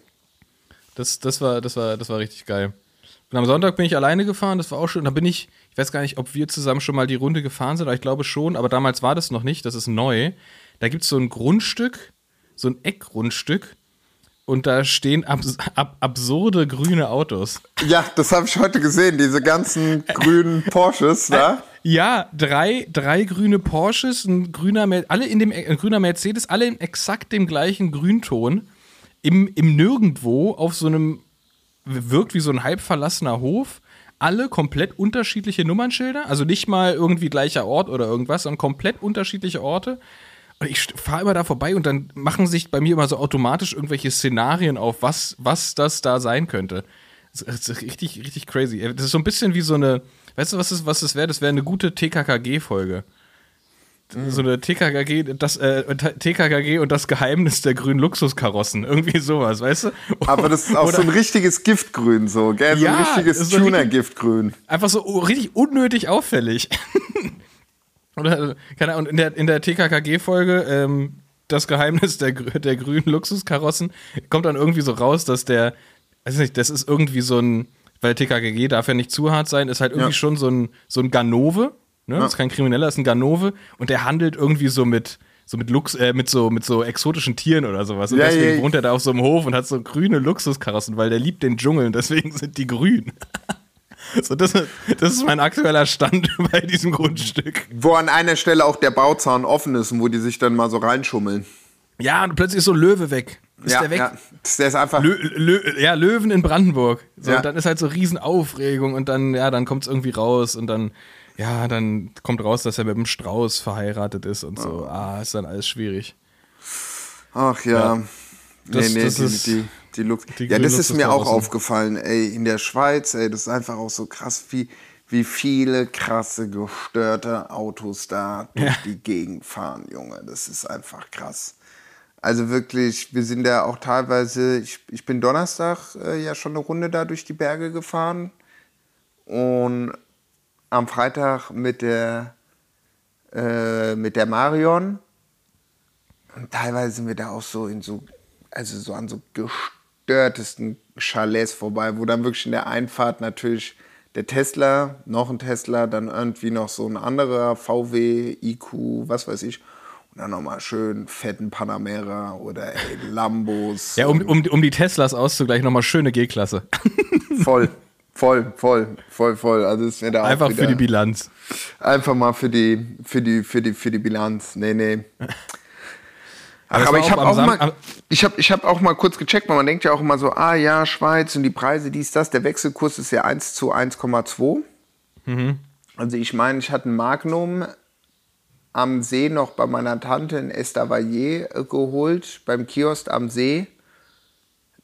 Das, das, war, das, war, das war richtig geil. Und am Sonntag bin ich alleine gefahren, das war auch schön. Da bin ich, ich weiß gar nicht, ob wir zusammen schon mal die Runde gefahren sind, aber ich glaube schon, aber damals war das noch nicht, das ist neu. Da gibt es so ein Grundstück, so ein Eckgrundstück und da stehen abs ab absurde grüne Autos. Ja, das habe ich heute gesehen, diese ganzen grünen Porsches da. Ja, drei, drei grüne Porsches, ein grüner, alle in dem, ein grüner Mercedes, alle in exakt dem gleichen Grünton. Im, Im Nirgendwo auf so einem, wirkt wie so ein halb verlassener Hof. Alle komplett unterschiedliche Nummernschilder, also nicht mal irgendwie gleicher Ort oder irgendwas, sondern komplett unterschiedliche Orte. Ich fahre immer da vorbei und dann machen sich bei mir immer so automatisch irgendwelche Szenarien auf, was, was das da sein könnte. Das ist richtig, richtig crazy. Das ist so ein bisschen wie so eine, weißt du, was das, was das wäre? Das wäre eine gute TKKG-Folge. So eine TKKG, das, äh, TKKG und das Geheimnis der grünen Luxuskarossen. Irgendwie sowas, weißt du? Aber das ist auch Oder, so ein richtiges Giftgrün, so, gell? So ja, ein richtiges Tuner-Giftgrün. Einfach so richtig unnötig auffällig. Oder, keine Ahnung, in der, in der TKKG-Folge, ähm, das Geheimnis der, der grünen Luxuskarossen, kommt dann irgendwie so raus, dass der, weiß nicht, das ist irgendwie so ein, weil TKKG darf ja nicht zu hart sein, ist halt irgendwie ja. schon so ein, so ein Ganove, ne? Ja. Das ist kein Krimineller, ist ein Ganove und der handelt irgendwie so mit, so mit Lux, äh, mit so mit so exotischen Tieren oder sowas. Und Ja, deswegen ja. wohnt er da auf so einem Hof und hat so grüne Luxuskarossen, weil der liebt den Dschungel und deswegen sind die grün. So, das, das ist mein aktueller Stand bei diesem Grundstück. Wo an einer Stelle auch der Bauzaun offen ist und wo die sich dann mal so reinschummeln. Ja, und plötzlich ist so ein Löwe weg. Ist ja, der weg? ja. Der ist einfach. Lö Lö ja, Löwen in Brandenburg. So, Ja. und dann ist halt so Riesenaufregung und dann, ja, dann kommt es irgendwie raus und dann, ja, dann kommt raus, dass er mit einem Strauß verheiratet ist und so. Ah, ist dann alles schwierig. Ach ja. Das- nee, nee, das die, ist- die, die Lux die Ja, das ist mir auch aufgefallen, ey, in der Schweiz, ey, das ist einfach auch so krass, wie, wie viele krasse, gestörte Autos da durch Ja. die Gegend fahren, Junge. Das ist einfach krass. Also wirklich, wir sind ja auch teilweise, ich, ich bin Donnerstag äh, ja schon eine Runde da durch die Berge gefahren und am Freitag mit der, äh, mit der Marion. Und teilweise sind wir da auch so in so, also so an so gestörtesten Chalets vorbei, wo dann wirklich in der Einfahrt natürlich der Tesla, noch ein Tesla, dann irgendwie noch so ein anderer VW, IQ, was weiß ich. Und dann nochmal schön fetten Panamera oder ey, Lambos. Ja, um, um, um die Teslas auszugleichen, nochmal schöne G-Klasse. Voll, voll, voll, voll, voll. Also ist mir da Einfach wieder, für die Bilanz. Einfach mal für die, für die, für die, für die Bilanz. Nee, nee. Ach, aber ich habe auch, mal, ich hab, ich hab auch mal kurz gecheckt, weil man denkt ja auch immer so, ah ja, Schweiz und die Preise, dies, das. Der Wechselkurs ist ja 1 zu 1,2. Mhm. Also ich meine, ich hatte ein Magnum am See noch bei meiner Tante in Estavayer äh, geholt, beim Kiosk am See.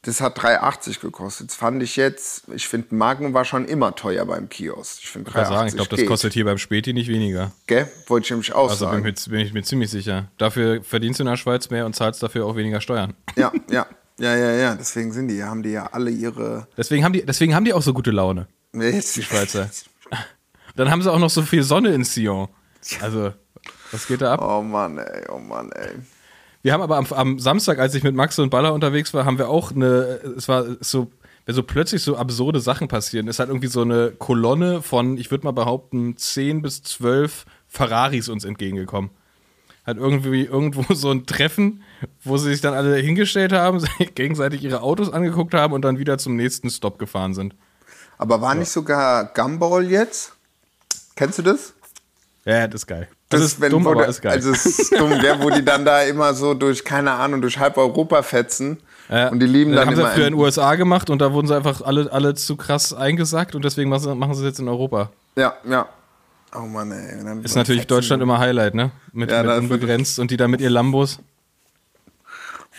Das hat 3,80 gekostet. Das fand ich jetzt, ich finde, Magnum war schon immer teuer beim Kiosk. Ich finde Ich kann 3,80 sagen, ich glaube, das geht. kostet hier beim Späti nicht weniger. Gell? Wollte ich nämlich auch Also bin, sagen. mir, bin ich mir ziemlich sicher. Dafür verdienst du in der Schweiz mehr und zahlst dafür auch weniger Steuern. Ja, ja, ja, ja, ja. Deswegen sind die, haben die ja alle ihre. Deswegen haben die, deswegen haben die auch so gute Laune, die Schweizer. Dann haben sie auch noch so viel Sonne in Sion. Also, was geht da ab? Oh Mann, ey, oh Mann, ey. Wir haben aber am, am Samstag, als ich mit Max und Baller unterwegs war, haben wir auch eine, es war so, wenn so plötzlich so absurde Sachen passieren, ist halt irgendwie so eine Kolonne von, ich würde mal behaupten, 10 bis 12 Ferraris uns entgegengekommen. Hat irgendwie irgendwo so ein Treffen, wo sie sich dann alle hingestellt haben, gegenseitig ihre Autos angeguckt haben und dann wieder zum nächsten Stop gefahren sind. Aber war nicht sogar Gumball jetzt? Kennst du das? Ja, das ist geil. Das, ist wenn, dumm, wo ist geil. Also es ist dumm, gell, wo die dann da immer so durch, keine Ahnung, durch halb Europa fetzen. Ja, Und die lieben das dann haben sie früher in den USA gemacht und da wurden sie einfach alle, alle zu krass eingesackt und deswegen machen sie, machen sie es jetzt in Europa. ja, ja. Oh Mann, ey. Dann Ist natürlich Deutschland immer Highlight, ne? Mit, Ja, mit das unbegrenzt und die da mit ihr Lambos.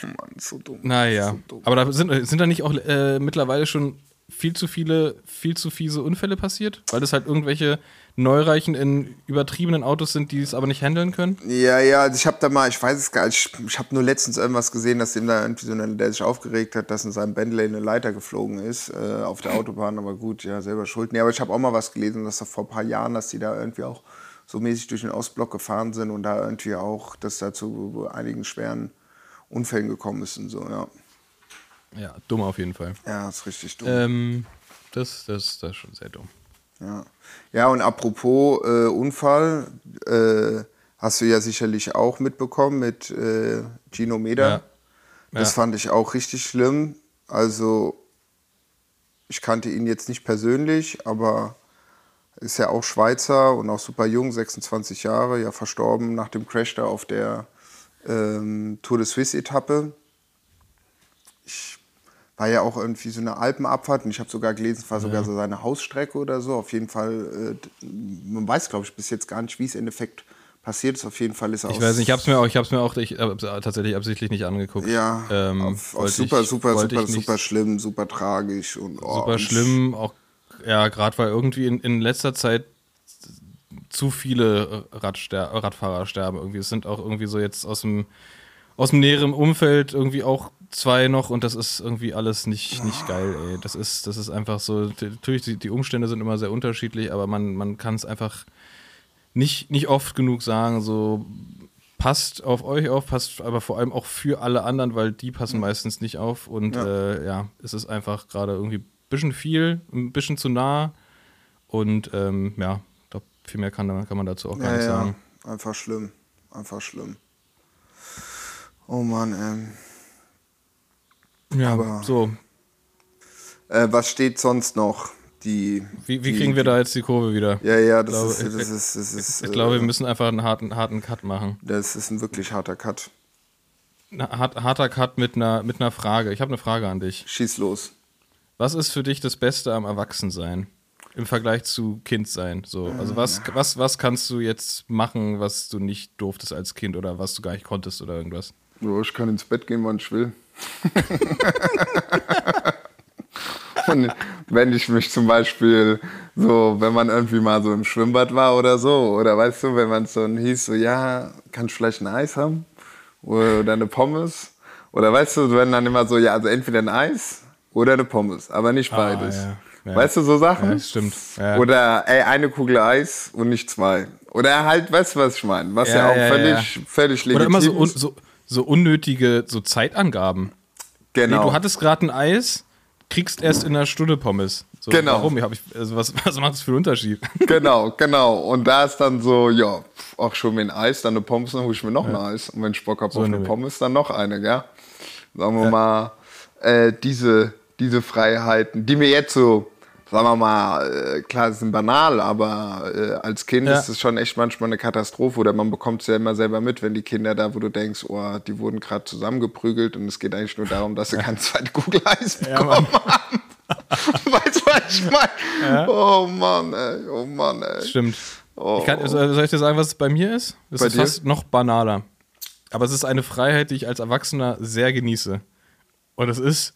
Mann, so dumm. Naja. So dumm. Aber da sind, sind da nicht auch äh, mittlerweile schon viel zu viele, viel zu fiese Unfälle passiert? Weil das halt irgendwelche Neureichen in übertriebenen Autos sind, die es aber nicht handeln können? Ja, ja, also ich habe da mal, ich weiß es gar nicht, ich, ich habe nur letztens irgendwas gesehen, dass dem da irgendwie so eine, der sich aufgeregt hat, dass in seinem Bentley eine Leiter geflogen ist äh, auf der Autobahn, aber gut, ja, selber schuld. Nee, aber ich habe auch mal was gelesen, dass da vor ein paar Jahren, dass die da irgendwie auch so mäßig durch den Ostblock gefahren sind und da irgendwie auch, dass da zu einigen schweren Unfällen gekommen ist und so, ja. Ja, dumm auf jeden Fall. Ja, ist richtig dumm. Ähm, das, das, das ist schon sehr dumm. Ja. ja, und apropos äh, Unfall, äh, hast du ja sicherlich auch mitbekommen mit äh, Gino Meder. Ja. Das Ja. fand ich auch richtig schlimm. Also, ich kannte ihn jetzt nicht persönlich, aber ist ja auch Schweizer und auch super jung, 26 Jahre, ja verstorben nach dem Crash da auf der ähm, Tour de Suisse-Etappe. Ich war ja auch irgendwie so eine Alpenabfahrt und ich habe sogar gelesen, es war sogar so seine Hausstrecke oder so. Auf jeden Fall, äh, man weiß, glaube ich, bis jetzt gar nicht, wie es im Endeffekt passiert ist. Auf jeden Fall ist er Ich weiß nicht, ich hab's mir auch, ich hab's mir auch ich, äh, tatsächlich absichtlich nicht angeguckt. Ja, ähm, auf, auf super, ich- super, super, super schlimm, super tragisch und oh, super schlimm, auch ja, gerade weil irgendwie in, in letzter Zeit zu viele Radster Radfahrer sterben. Irgendwie es sind auch irgendwie so jetzt aus dem aus dem näheren Umfeld irgendwie auch zwei noch und das ist irgendwie alles nicht, nicht geil, ey. Das ist, das ist einfach so, natürlich, die, die Umstände sind immer sehr unterschiedlich, aber man, man kann es einfach nicht, nicht oft genug sagen, so passt auf euch auf, passt aber vor allem auch für alle anderen, weil die passen meistens nicht auf und ja, äh, ja es ist einfach gerade irgendwie ein bisschen viel, ein bisschen zu nah und ähm, ja, ich glaub, viel mehr kann, kann man dazu auch gar Ja, nicht ja, sagen. einfach schlimm, einfach schlimm. Oh Mann, ähm. Ja, Aber- so. Äh, was steht sonst noch? Die. Wie, wie die, kriegen wir da jetzt die Kurve wieder? Ja, ja, das, glaube, ist, ich- das ist. Das ist. Ich glaube, wir äh, müssen einfach einen harten, harten Cut machen. Das ist ein wirklich harter Cut. Ein hart, harter Cut mit einer, mit einer Frage. Ich habe eine Frage an dich. Schieß los. Was ist für dich das Beste am Erwachsensein? Im Vergleich zu Kindsein. So, also was, was, was kannst du jetzt machen, was du nicht durftest als Kind oder was du gar nicht konntest oder irgendwas? Ich kann ins Bett gehen, wann ich will. Und wenn ich mich zum Beispiel so, wenn man irgendwie mal so im Schwimmbad war oder so, oder weißt du, wenn man so hieß, so, ja, kannst du vielleicht ein Eis haben? Oder eine Pommes? Oder weißt du, wenn dann immer so, ja, also entweder ein Eis oder eine Pommes, aber nicht beides. Ah, ja. Ja. Weißt du, so Sachen? Ja, stimmt. Oder, ey, eine Kugel Eis und nicht zwei. Oder halt, weißt du, was ich meine? Was ja, auch völlig, völlig legitim Oder immer so, ist. so, so unnötige so Zeitangaben. Genau. Nee, du hattest gerade ein Eis, kriegst erst in einer Stunde Pommes. So, Genau. Warum? Ja, ich, also was, was macht das für einen Unterschied? Genau, genau. Und da ist dann so, ja, ach schon mir ein Eis, dann eine Pommes, dann hole ich mir noch ein Eis. Und wenn ich Bock habe auf eine. Pommes, dann noch eine, gell? Sagen wir mal, äh, diese, diese Freiheiten, die mir jetzt so, sagen wir mal, äh, klar, sind banal, aber äh, als Kind Ja. ist es schon echt manchmal eine Katastrophe. Oder man bekommt es ja immer selber mit, wenn die Kinder da, wo du denkst, oh, die wurden gerade zusammengeprügelt und es geht eigentlich nur darum, dass sie keine zweite Kugel Eis bekommen haben. weißt du, was ich meine? Oh Mann, ey, oh Mann, ey. Stimmt. Oh. Ich kann, soll soll ich dir sagen, was es bei mir ist? Das Bei ist dir? fast noch banaler. Aber es ist eine Freiheit, die ich als Erwachsener sehr genieße. Und es ist,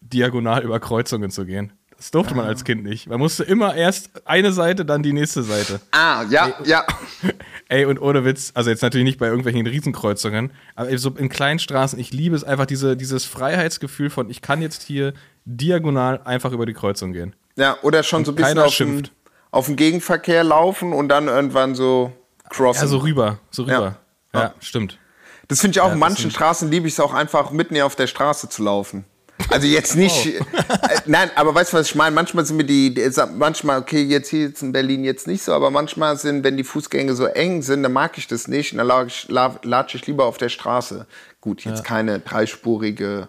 diagonal über Kreuzungen zu gehen. Das durfte man als Kind nicht. Man musste immer erst eine Seite, dann die nächste Seite. Ah, ja, ja. Ey, und ohne Witz, also jetzt natürlich nicht bei irgendwelchen Riesenkreuzungen, aber so in kleinen Straßen, ich liebe es einfach, diese, dieses Freiheitsgefühl von, ich kann jetzt hier diagonal einfach über die Kreuzung gehen. Ja, oder schon so ein bisschen auf den, auf den Gegenverkehr laufen und dann irgendwann so crossen. Ja, so rüber, so rüber. Ja. Ja, stimmt. das finde ich auch, Ja, manchen Straßen liebe ich es auch einfach, mitten auf der Straße zu laufen. Also jetzt nicht, äh, nein, aber weißt du, was ich meine? Manchmal sind mir die, die- manchmal, okay, jetzt hier jetzt in Berlin jetzt nicht so, aber manchmal sind, wenn die Fußgänge so eng sind, dann mag ich das nicht und dann lag ich, la- latsche ich lieber auf der Straße. Gut, jetzt keine dreispurige,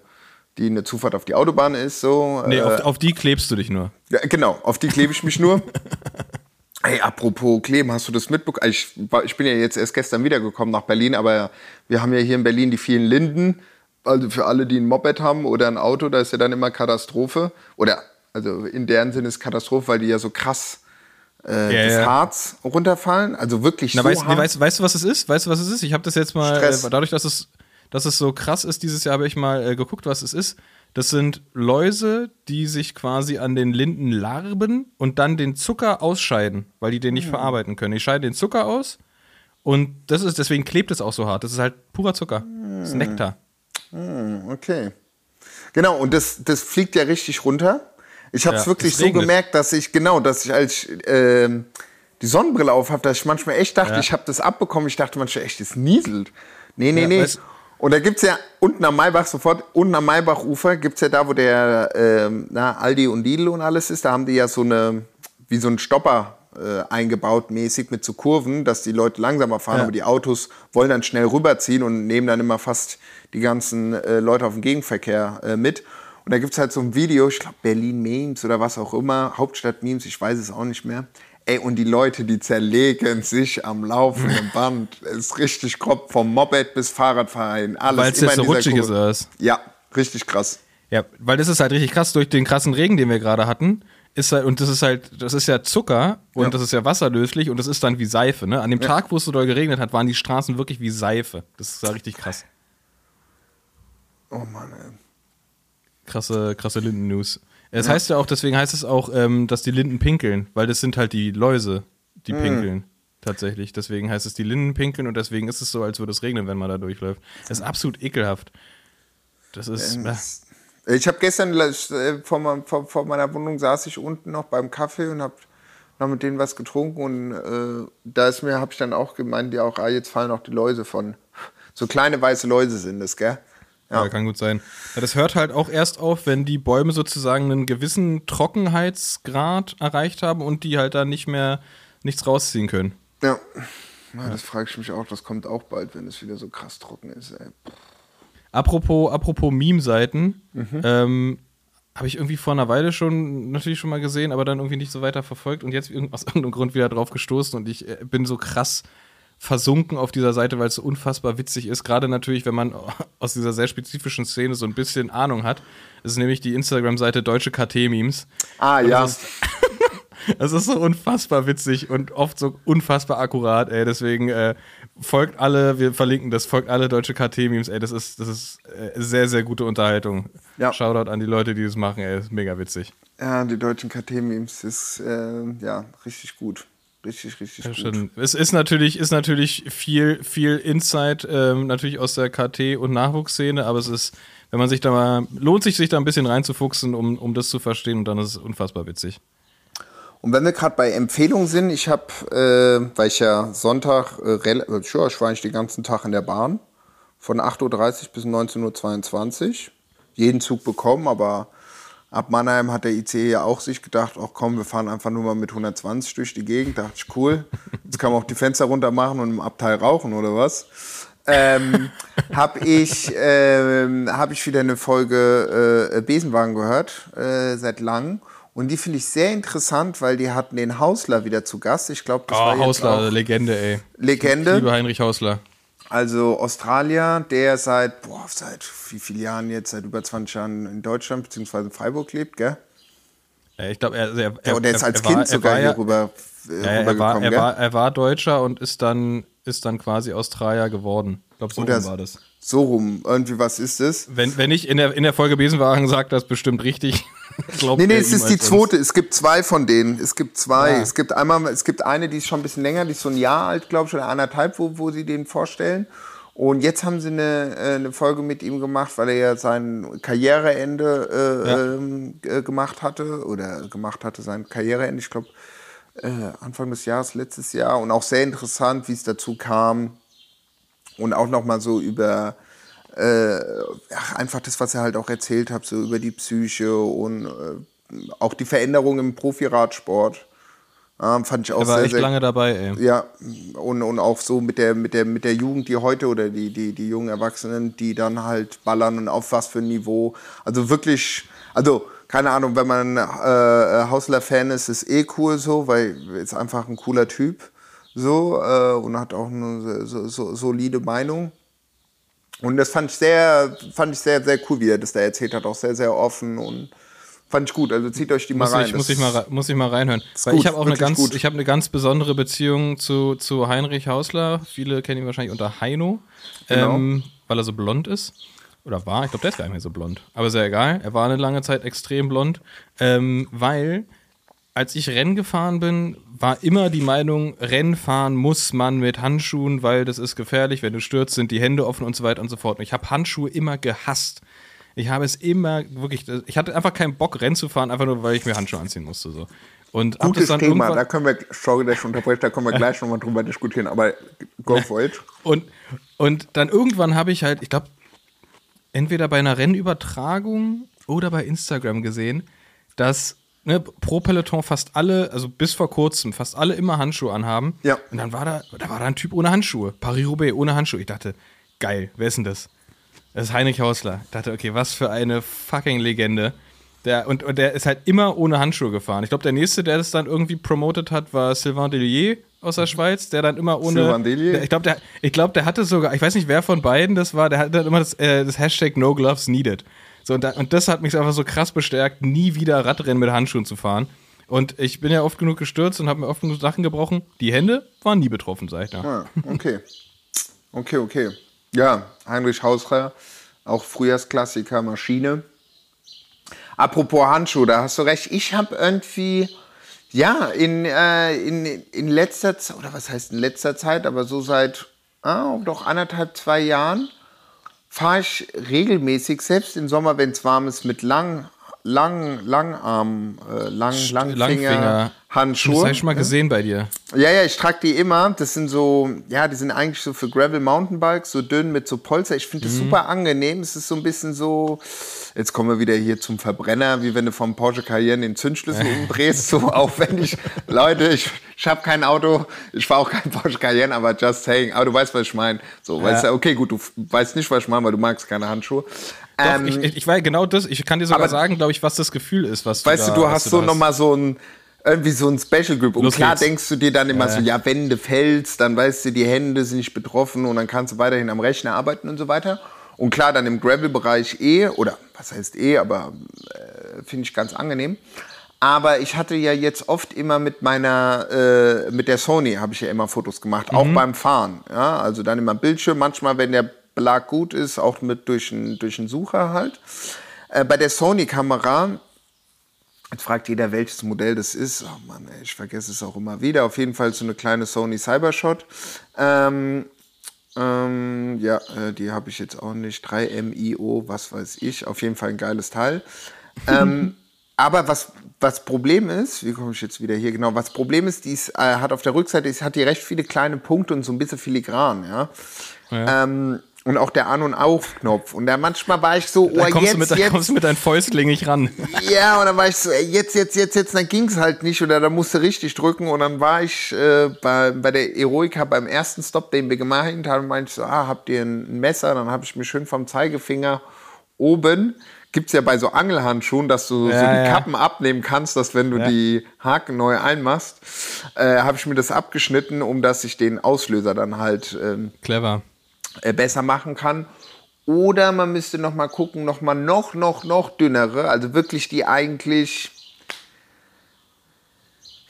die eine Zufahrt auf die Autobahn ist, so. Nee, äh, auf, auf die klebst du dich nur. Ja, genau, auf die klebe ich mich nur. Ey, apropos kleben, hast du das mitbekommen? Ich, war- ich bin ja jetzt erst gestern wiedergekommen nach Berlin, aber wir haben ja hier in Berlin die vielen Linden. Also für alle, die ein Moped haben oder ein Auto, da ist ja dann immer Katastrophe. Oder, also in deren Sinne ist Katastrophe, weil die ja so krass äh, Ja, das ja. Harz runterfallen. Also wirklich Na, so weißt, nee, weißt, weißt du, was es ist? Weißt du, was es ist? Ich habe das jetzt mal, äh, dadurch, dass es, dass es so krass ist, dieses Jahr habe ich mal äh, geguckt, was es ist. Das sind Läuse, die sich quasi an den Linden larben und dann den Zucker ausscheiden, weil die den nicht verarbeiten können. Die scheiden den Zucker aus und das ist, deswegen klebt es auch so hart. Das ist halt purer Zucker. Das ist Nektar. Okay. Genau, und das, das fliegt ja richtig runter. Ich habe es Ja, wirklich so gemerkt, dass ich, genau, dass ich als ähm, die Sonnenbrille auf habe, dass ich manchmal echt dachte, Ja. ich habe das abbekommen. Ich dachte manchmal echt, es nieselt. Nee, nee, Ja, nee. weißt- Und da gibt es ja unten am Maybach sofort, unten am Maybachufer gibt es ja da, wo der ähm, na, Aldi und Lidl und alles ist, da haben die ja so eine, wie so ein Stopper äh, eingebaut mäßig mit so Kurven, dass die Leute langsamer fahren, Ja. aber die Autos wollen dann schnell rüberziehen und nehmen dann immer fast die ganzen äh, Leute auf dem Gegenverkehr äh, mit. Und da gibt es halt so ein Video, ich glaube Berlin Memes oder was auch immer, Hauptstadt Memes, ich weiß es auch nicht mehr. Ey, und die Leute, die zerlegen sich am laufenden Band. Es ist richtig grob, vom Moped bis Fahrradverein, alles. Weil es jetzt so rutschig ist? Ja, richtig krass. Ja, weil das ist halt richtig krass durch den krassen Regen, den wir gerade hatten. Ist halt, und das ist halt, das ist ja Zucker und Ja. das ist ja wasserlöslich und das ist dann wie Seife. Ne? An dem Tag, wo es so doll geregnet hat, waren die Straßen wirklich wie Seife. Das ist ja richtig krass. Oh Mann, ey. Krasse, krasse Linden-News. Es heißt ja auch, deswegen heißt es auch, ähm, dass die Linden pinkeln, weil das sind halt die Läuse, die pinkeln. Tatsächlich. Deswegen heißt es die Linden pinkeln und deswegen ist es so, als würde es regnen, wenn man da durchläuft. Das ist absolut ekelhaft. Das ist. äh, Ich habe gestern äh, vor, vor, vor meiner Wohnung saß ich unten noch beim Kaffee und habe noch mit denen was getrunken und äh, da ist mir habe ich dann auch gemeint, ja auch ah, jetzt fallen auch die Läuse von so kleine weiße Läuse sind das, gell? Ja, kann gut sein. Ja, das hört halt auch erst auf, wenn die Bäume sozusagen einen gewissen Trockenheitsgrad erreicht haben und die halt dann nicht mehr nichts rausziehen können. Ja. ja das frage ich mich auch, das kommt auch bald, wenn es wieder so krass trocken ist, ey. Apropos, apropos Meme-Seiten, Mhm. ähm, habe ich irgendwie vor einer Weile schon natürlich schon mal gesehen, aber dann irgendwie nicht so weiter verfolgt und jetzt aus irgendeinem Grund wieder drauf gestoßen und ich äh, bin so krass versunken auf dieser Seite, weil es so unfassbar witzig ist. Gerade natürlich, wenn man aus dieser sehr spezifischen Szene so ein bisschen Ahnung hat. Das ist nämlich die Instagram-Seite Deutsche KT-Memes. Ah, ja. Das ist, das ist so unfassbar witzig und oft so unfassbar akkurat, ey. Deswegen äh, folgt alle, wir verlinken das, folgt alle deutsche KT-Memes, ey. Das ist, das ist äh, sehr, sehr gute Unterhaltung. Ja. Shoutout an die Leute, die das machen, ey. Ist mega witzig. Ja, die deutschen KT-Memes ist äh, ja richtig gut. Richtig, richtig Ja, gut. schon. Es ist natürlich, ist natürlich viel, viel Insight, ähm, natürlich aus der KT- und Nachwuchsszene, aber es ist, wenn man sich da mal, lohnt sich, sich da ein bisschen reinzufuchsen, um, um das zu verstehen und dann ist es unfassbar witzig. Und wenn wir gerade bei Empfehlungen sind, ich habe, äh, weil ich ja Sonntag, äh, rel- äh, sure, ich war eigentlich den ganzen Tag in der Bahn, von 8.30 Uhr bis 19.22 Uhr. Jeden Zug bekommen, aber ab Mannheim hat der ICE ja auch sich gedacht, ach komm, wir fahren einfach nur mal mit 120 durch die Gegend. Dachte ich, cool, jetzt kann man auch die Fenster runter machen und im Abteil rauchen oder was. ähm, habe ich, ähm, hab ich wieder eine Folge äh, Besenwagen gehört, äh, seit langem. Und die finde ich sehr interessant, weil die hatten den Hausler wieder zu Gast. Ich glaube, das war Oh, jetzt Hausler, Legende, ey. Legende. Liebe Heinrich Hausler. Also Australier, der seit, boah, seit wie vielen Jahren jetzt, seit über 20 Jahren in Deutschland bzw. in Freiburg lebt, gell? Ja, ich glaube, er, er, Ja, er, und der ist als er Kind war, sogar er war, hier ja, rüber, äh, er, war, er, war, er war Deutscher und ist dann, ist dann quasi Australier geworden. Ich glaube, so Und der- rum war das. So rum, irgendwie, was ist das? Wenn, wenn ich in der, in der Folge Besenwagen sagt, das bestimmt richtig. Glaubt Nee, nee, es ist die zweite. Es gibt zwei von denen. Es gibt zwei. Ah. Es gibt einmal, es gibt eine, die ist schon ein bisschen länger, die ist so ein Jahr alt, glaube ich, oder anderthalb, wo, wo sie den vorstellen. Und jetzt haben sie eine, äh, eine Folge mit ihm gemacht, weil er ja sein Karriereende äh, Ja. ähm, äh, gemacht hatte oder gemacht hatte sein Karriereende, ich glaube äh, Anfang des Jahres, letztes Jahr. Und auch sehr interessant, wie es dazu kam. Und auch nochmal so über äh, ach, einfach das, was er halt auch erzählt hat, so über die Psyche und äh, auch die Veränderung im Profiradsport. Ähm, fand ich auch Er war sehr, echt sehr lange dabei, ey. ja, und, und auch so mit der, mit, der, mit der Jugend, die heute oder die, die, die jungen Erwachsenen, die dann halt ballern und auf was für ein Niveau. Also wirklich, also keine Ahnung, wenn man äh, Hausler-Fan ist, ist eh cool so, weil ist einfach ein cooler Typ so äh, und hat auch eine so, so, solide Meinung. Und das fand ich sehr, fand ich sehr, sehr cool, wie er das da erzählt hat, auch sehr, sehr offen und fand ich gut. Also zieht euch die mal Muss rein. ich, muss, ich mal, muss ich mal reinhören. Weil gut, ich habe auch eine ganz, gut. ich habe eine ganz besondere Beziehung zu, zu Heinrich Hausler. Viele kennen ihn wahrscheinlich unter Heino, Genau. ähm, weil er so blond ist. Oder war, ich glaube, der ist gar nicht mehr so blond. Aber sehr egal. Er war eine lange Zeit extrem blond, ähm, weil als ich Rennen gefahren bin, war immer die Meinung, Rennen fahren muss man mit Handschuhen, weil das ist gefährlich, wenn du stürzt, sind die Hände offen und so weiter und so fort. Und ich habe Handschuhe immer gehasst. Ich habe es immer wirklich, ich hatte einfach keinen Bock, Rennen zu fahren, einfach nur, weil ich mir Handschuhe anziehen musste. So. Und Gutes dann Thema, da können wir, sorry, dass ich unterbreche, da können wir gleich nochmal drüber diskutieren, aber go for it. Und, und dann irgendwann habe ich halt, ich glaube, entweder bei einer Rennübertragung oder bei Instagram gesehen, dass ne, pro Peloton fast alle, also bis vor kurzem, fast alle immer Handschuhe anhaben. Ja. Und dann war da, da war da ein Typ ohne Handschuhe. Paris-Roubaix ohne Handschuhe. Ich dachte, geil, wer ist denn das? Das ist Heinrich Hausler. Ich dachte, okay, was für eine fucking Legende. Der, und, und der ist halt immer ohne Handschuhe gefahren. Ich glaube, der nächste, der das dann irgendwie promotet hat, war Sylvain Delier aus der Schweiz, der dann immer ohne. Sylvain Delier? Der, ich glaube, der, ich glaub, der hatte sogar, ich weiß nicht, wer von beiden das war, der hatte dann immer das, äh, das Hashtag No Gloves Needed. So, und, da, und das hat mich einfach so krass bestärkt, nie wieder Radrennen mit Handschuhen zu fahren. Und ich bin ja oft genug gestürzt und habe mir oft genug Sachen gebrochen. Die Hände waren nie betroffen, sag ich da. Ah, okay. Okay, okay. Ja, Heinrich Hausler, auch Frühjahrsklassiker, Maschine. Apropos Handschuhe, da hast du recht. Ich habe irgendwie, ja, in, äh, in, in letzter Zeit, oder was heißt in letzter Zeit, aber so seit ah, doch anderthalb, zwei Jahren, fahre ich regelmäßig, selbst im Sommer, wenn es warm ist, mit lang, lang, Langarm, äh, lang, Langfinger, Langfinger. Handschuhe. Das habe ich schon mal gesehen bei dir. Ja, ja, ich trage die immer. Das sind so, ja, die sind eigentlich so für Gravel Mountainbikes, so dünn mit so Polster. Ich finde das super angenehm. Es ist so ein bisschen so, jetzt kommen wir wieder hier zum Verbrenner, wie wenn du vom Porsche Cayenne den Zündschlüssel umdrehst, so aufwendig. Leute, ich, ich habe kein Auto, ich fahre auch kein Porsche Cayenne, aber just saying. Aber du weißt, was ich meine. So, weißt du, okay, gut, du weißt nicht, was ich meine, weil du magst keine Handschuhe. Doch, Ähm, ich, ich, weiß genau das. Ich kann dir sogar aber- sagen, glaube ich, was das Gefühl ist, was Weißt du, da, du was hast da so nochmal so ein, irgendwie so ein Special Grip. Und Los klar geht's. denkst du dir dann immer so, ja, wenn du fällst, dann weißt du, die Hände sind nicht betroffen und dann kannst du weiterhin am Rechner arbeiten und so weiter. Und klar, dann im Gravel-Bereich eh, oder was heißt eh, aber äh, finde ich ganz angenehm. Aber ich hatte ja jetzt oft immer mit meiner, äh, mit der Sony habe ich ja immer Fotos gemacht, auch beim Fahren. Ja, also dann immer Bildschirm, manchmal, wenn der Belag gut ist, auch mit durch einen durch einen Sucher halt. Äh, bei der Sony-Kamera Jetzt fragt jeder, welches Modell das ist. Oh Mann, ey, ich vergesse es auch immer wieder. Auf jeden Fall so eine kleine Sony Cybershot. Ähm, ähm, ja, äh, die habe ich jetzt auch nicht. 3MIO, was weiß ich. Auf jeden Fall ein geiles Teil. ähm, aber was was Problem ist, wie komme ich jetzt wieder hier genau? Was Problem ist, die äh, hat auf der Rückseite, ist, hat die recht viele kleine Punkte und so ein bisschen filigran, ja. Ähm, und auch der An- und Auf-Knopf. Und da manchmal war ich so, oh, Da kommst, jetzt, du mit, da jetzt, kommst du mit deinen Fäustlingen nicht ran. ja, und dann war ich so, jetzt, jetzt, jetzt, jetzt, dann ging's halt nicht oder da musste richtig drücken und dann war ich äh, bei, bei der Eroica beim ersten Stop, den wir gemacht haben, meinte ich so, ah, habt ihr ein Messer? Dann habe ich mir schön vom Zeigefinger oben, gibt's ja bei so Angelhandschuhen, dass du so Ja, die ja. Kappen abnehmen kannst, dass wenn du Ja. die Haken neu einmachst, äh, habe ich mir das abgeschnitten, um dass ich den Auslöser dann halt ähm, Clever. Äh, besser machen kann. Oder man müsste noch mal gucken, noch mal noch, noch, noch dünnere, also wirklich die eigentlich,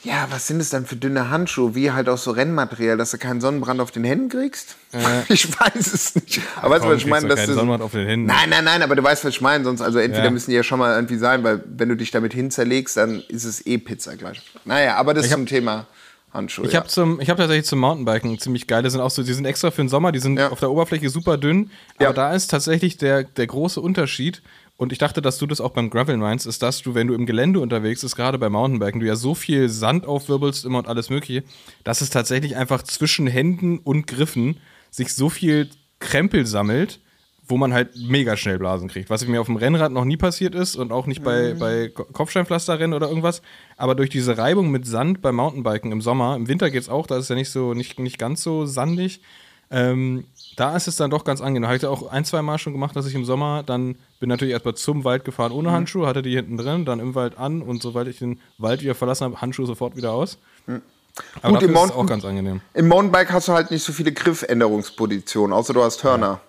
ja, was sind es dann für dünne Handschuhe, wie halt auch so Rennmaterial, dass du keinen Sonnenbrand auf den Händen kriegst? Ich weiß es nicht. Aber weißt du, was ich meine? Dass du- Sonnenbrand auf den Händen. Nein, nein, nein, aber du weißt, was ich meine. Sonst, also entweder Ja. müssen die ja schon mal irgendwie sein, weil wenn du dich damit hinzerlegst, dann ist es eh Pizza gleich. Naja, aber das hab- zum Thema Handschuhe. Ich ja. habe zum, ich habe tatsächlich zum Mountainbiken ziemlich geile, sind auch so, die sind extra für den Sommer, die sind Ja. auf der Oberfläche super dünn, Ja. aber da ist tatsächlich der, der große Unterschied. Und ich dachte, dass du das auch beim Gravel meinst, ist, dass du, wenn du im Gelände unterwegs bist, gerade bei Mountainbiken, du ja so viel Sand aufwirbelst immer und alles Mögliche, dass es tatsächlich einfach zwischen Händen und Griffen sich so viel Krempel sammelt, wo man halt mega schnell Blasen kriegt. Was mir auf dem Rennrad noch nie passiert ist und auch nicht Mhm. bei, bei Ko- Kopfsteinpflasterrennen oder irgendwas. Aber durch diese Reibung mit Sand beim Mountainbiken im Sommer, im Winter geht's auch, da ist es ja nicht so, nicht, nicht ganz so sandig. Ähm, da ist es dann doch ganz angenehm. Habe ich ja auch ein, zwei Mal schon gemacht, dass ich im Sommer dann bin natürlich erstmal zum Wald gefahren ohne Mhm. Handschuhe, hatte die hinten drin, dann im Wald an und sobald ich den Wald wieder verlassen habe, Handschuhe sofort wieder aus. Aber Mhm. Gut, dafür im ist es auch ganz angenehm. Im Mountainbike hast du halt nicht so viele Griffänderungspositionen, außer du hast Hörner.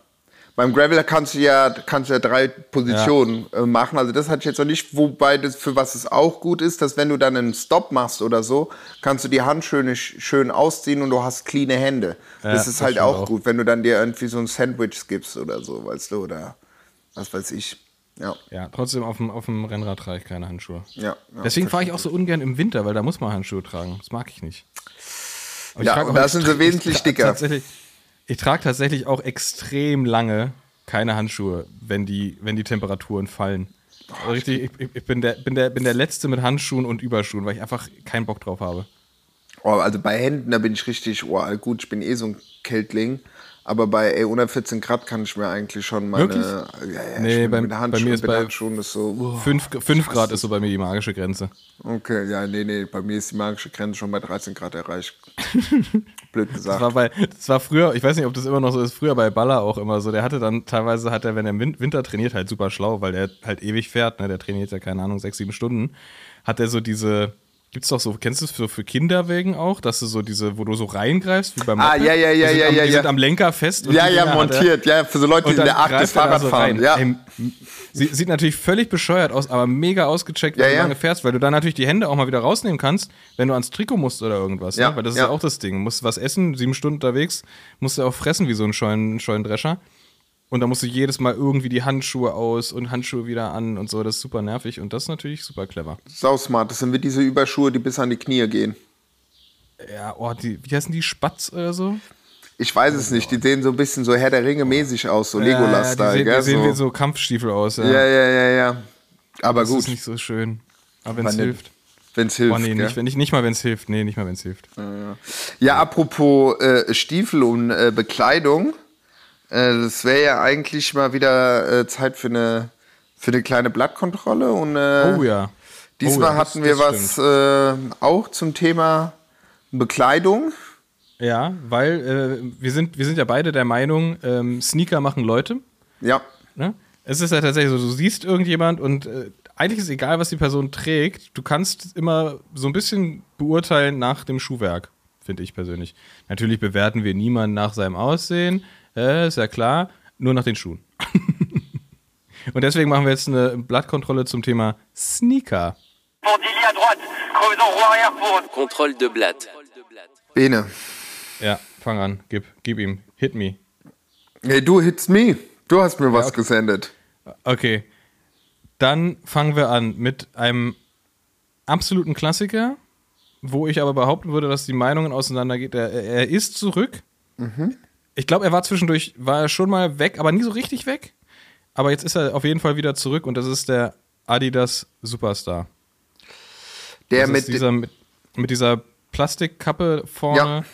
Beim Gravel kannst du ja, kannst du ja drei Positionen äh, machen. Also das hatte ich jetzt noch nicht, wobei das für was es auch gut ist, dass wenn du dann einen Stop machst oder so, kannst du die Handschuhe sch- schön ausziehen und du hast cleane Hände. Ja, das ist das halt auch, auch. gut, wenn du dann dir irgendwie so ein Sandwich gibst oder so, weißt du, oder was weiß ich. Ja, Ja, trotzdem auf dem, auf dem Rennrad trage ich keine Handschuhe. ja. ja Deswegen fahre ich auch so ungern im Winter, weil da muss man Handschuhe tragen. Das mag ich nicht. Aber ich Ja, auch- da ich sind sie wesentlich ich dicker. Tatsächlich, ich trage tatsächlich auch extrem lange keine Handschuhe, wenn die, wenn die Temperaturen fallen. Also richtig, ich, ich bin, der, bin, der, bin der Letzte mit Handschuhen und Überschuhen, weil ich einfach keinen Bock drauf habe. Oh, also bei Händen, da bin ich richtig, oh, gut, ich bin eh so ein Kältling. Aber bei ey, unter 14 Grad kann ich mir eigentlich schon meine. Wirklich? Ja, ja, Nee, bin bei- mir ist bei- Handschuhen ist so. oh. 5 fünf Grad ist so bei mir die magische Grenze. Okay, ja, nee, nee, bei mir ist die magische Grenze schon bei 13 Grad erreicht. Blöd Das gesagt. war, bei, das war früher, ich weiß nicht, ob das immer noch so ist, früher bei Baller auch immer so. Der hatte dann teilweise, hat er, wenn er im Win- Winter trainiert, halt super schlau, weil der halt ewig fährt, ne? Der trainiert ja, keine Ahnung, sechs, sieben Stunden. Hat er so diese, gibt's doch so, kennst du es für, für Kinderwägen auch, dass du so diese, wo du so reingreifst, wie beim Ah, Moped? ja, ja, ja, die sind ja, am, ja, Die ja. sind am Lenker fest. und ja, ja, er- montiert, ja, für so Leute, die in der er da Fahrrad fahren. Ja. Ey, sieht natürlich völlig bescheuert aus, aber mega ausgecheckt, wenn Ja, du ja. lange fährst, weil du dann natürlich die Hände auch mal wieder rausnehmen kannst, wenn du ans Trikot musst oder irgendwas. Ja, Ne? Weil das ist ja. ja auch das Ding. Du musst was essen, sieben Stunden unterwegs, musst du auch fressen wie so ein Scheun, Scheunendrescher. Und da musst du jedes Mal irgendwie die Handschuhe aus und Handschuhe wieder an und so. Das ist super nervig und das ist natürlich super clever. Sau smart. Das sind wie diese Überschuhe, die bis an die Knie gehen. Ja, oh, die, wie heißen die? Spatz oder so? Ich weiß es nicht, die sehen so ein bisschen so Herr der Ringe mäßig aus, so Ja, die, Legolas-Style, sehen, die sehen wie So. so Kampfstiefel aus. Ja, Ja, ja, ja, ja. Aber das gut. ist nicht so schön. Aber wenn es hilft. Wenn es hilft. Oh nee, nicht, ich, nicht mal, wenn es hilft. Nee, nicht mal, wenn es hilft. Ja, apropos äh, Stiefel und äh, Bekleidung. Äh, das wäre ja eigentlich mal wieder äh, Zeit für eine, für eine kleine Blattkontrolle. Und äh, Oh ja. diesmal Oh ja, hatten wir was äh, auch zum Thema Bekleidung. Ja, weil äh, wir, sind, wir sind ja beide der Meinung, ähm, Sneaker machen Leute. Ja. Ne? Es ist ja tatsächlich so, du siehst irgendjemand und äh, eigentlich ist egal, was die Person trägt. Du kannst immer so ein bisschen beurteilen nach dem Schuhwerk, finde ich persönlich. Natürlich bewerten wir niemanden nach seinem Aussehen, äh, ist ja klar, nur nach den Schuhen. und deswegen machen wir jetzt eine Blattkontrolle zum Thema Sneaker. Bandili à droite, creusons roue arrière pour Contrôle de Blatt. Bene. Ja, fang an, gib, gib ihm, hit me. Hey, du hits me. Du hast mir was gesendet. Okay. Dann fangen wir an mit einem absoluten Klassiker, wo ich aber behaupten würde, dass die Meinungen auseinandergehen. Er, er ist zurück. Ich glaube, er war zwischendurch, war er schon mal weg, aber nie so richtig weg. Aber jetzt ist er auf jeden Fall wieder zurück und das ist der Adidas Superstar. Der mit, dieser, mit, mit dieser Plastikkappe vorne. Ja.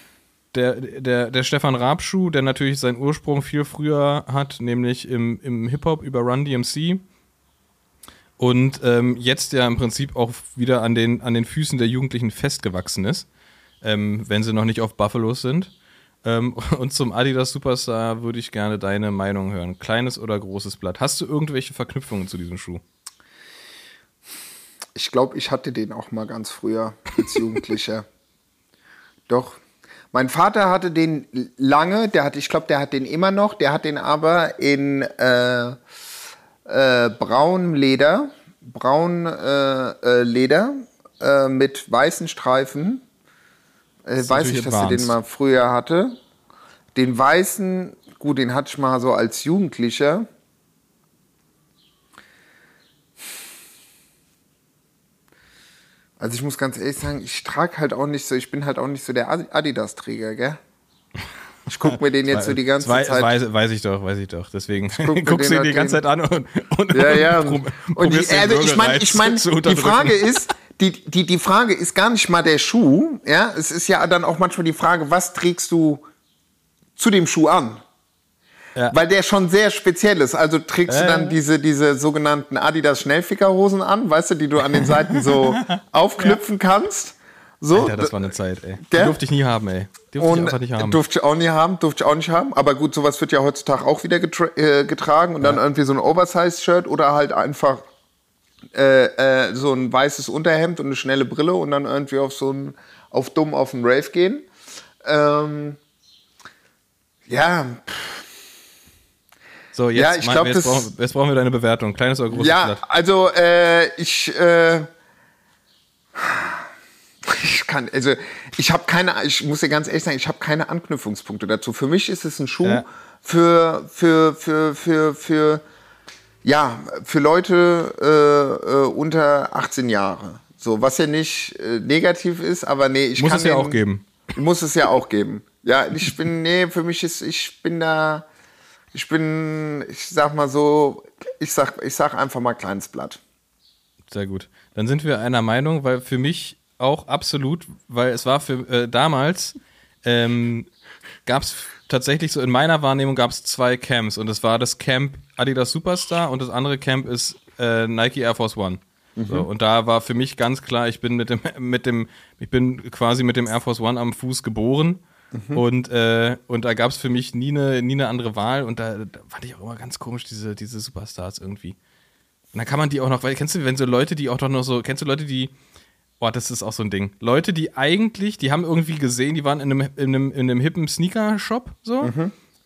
Der, der, der Stefan Raab-Schuh, der natürlich seinen Ursprung viel früher hat, nämlich im, im Hip-Hop über Run DMC. Und ähm, jetzt ja im Prinzip auch wieder an den, an den Füßen der Jugendlichen festgewachsen ist, ähm, wenn sie noch nicht auf Buffalos sind. Ähm, und zum Adidas Superstar würde ich gerne deine Meinung hören. Kleines oder großes Blatt. Hast du irgendwelche Verknüpfungen zu diesem Schuh? Ich glaube, ich hatte den auch mal ganz früher als Jugendlicher. Doch. Mein Vater hatte den lange, der hat, ich glaube, der hat den immer noch, der hat den aber in äh, äh, braunem Leder, braun äh, äh, Leder äh, mit weißen Streifen. Äh, weiß ich, dass er den advanced. mal früher hatte. Den weißen, gut, den hatte ich mal so als Jugendlicher. Also ich muss ganz ehrlich sagen, ich trage halt auch nicht so, ich bin halt auch nicht so der Adi- Adidas-Träger, gell? Ich gucke mir den jetzt so die ganze Zeit. Weiß, weiß ich doch, weiß ich doch. Deswegen guck guckst du ihn die halt ganze den- Zeit an und, und, Ja, ja. und, Und, prob- die, also ich meine, ich mein, die. Frage ist, die, die, die Frage ist gar nicht mal der Schuh, ja? Es ist ja dann auch manchmal die Frage, was trägst du zu dem Schuh an? Ja. Weil der schon sehr speziell ist. Also trägst du Äh. dann diese, diese sogenannten Adidas Schnellfickerhosen an, weißt du, die du an den Seiten so aufknüpfen kannst. So, Alter, das war eine Zeit, ey. Die durfte ich nie haben, ey. Durfte ich einfach nicht haben. durfte ich auch nie haben, durfte ich auch nicht haben. Aber gut, sowas wird ja heutzutage auch wieder getra äh, getragen und dann irgendwie so ein Oversize-Shirt oder halt einfach äh, äh, so ein weißes Unterhemd und eine schnelle Brille und dann irgendwie auf so ein, auf dumm auf einen Rave gehen. Ähm, ja, so, jetzt, ja, ich mal- glaub, jetzt, das- brauchen, jetzt brauchen wir deine Bewertung. Kleines oder großes ja, Blatt. also äh, ich, äh, ich kann, also ich habe keine, ich muss dir ganz ehrlich sagen, ich habe keine Anknüpfungspunkte dazu. Für mich ist es ein Schuh Ja. für, für, für, für, für, ja, für Leute äh, äh, unter 18 Jahre. So, was ja nicht äh, negativ ist, aber nee, ich Muss kann es ja den- auch geben. Muss es ja auch geben. Ja, ich bin, nee, für mich ist, ich bin da, ich bin, ich sag mal so, ich sag, ich sag einfach mal kleines Blatt. Sehr gut. Dann sind wir einer Meinung, weil für mich auch absolut, weil es war für äh, damals, ähm, gab es tatsächlich so in meiner Wahrnehmung gab es zwei Camps und das war das Camp Adidas Superstar und das andere Camp ist äh, Nike Air Force One. So, und da war für mich ganz klar, ich bin mit dem, mit dem, ich bin quasi mit dem Air Force One am Fuß geboren. Und, äh, und da gab es für mich nie eine, nie eine andere Wahl. Und da, da fand ich auch immer ganz komisch, diese, diese Superstars irgendwie. Und dann kann man die auch noch, weil kennst du, wenn so Leute, die auch doch noch so, kennst du Leute, die, boah, das ist auch so ein Ding. Leute, die eigentlich, die haben irgendwie gesehen, die waren in einem, in einem, in einem hippen Sneaker-Shop so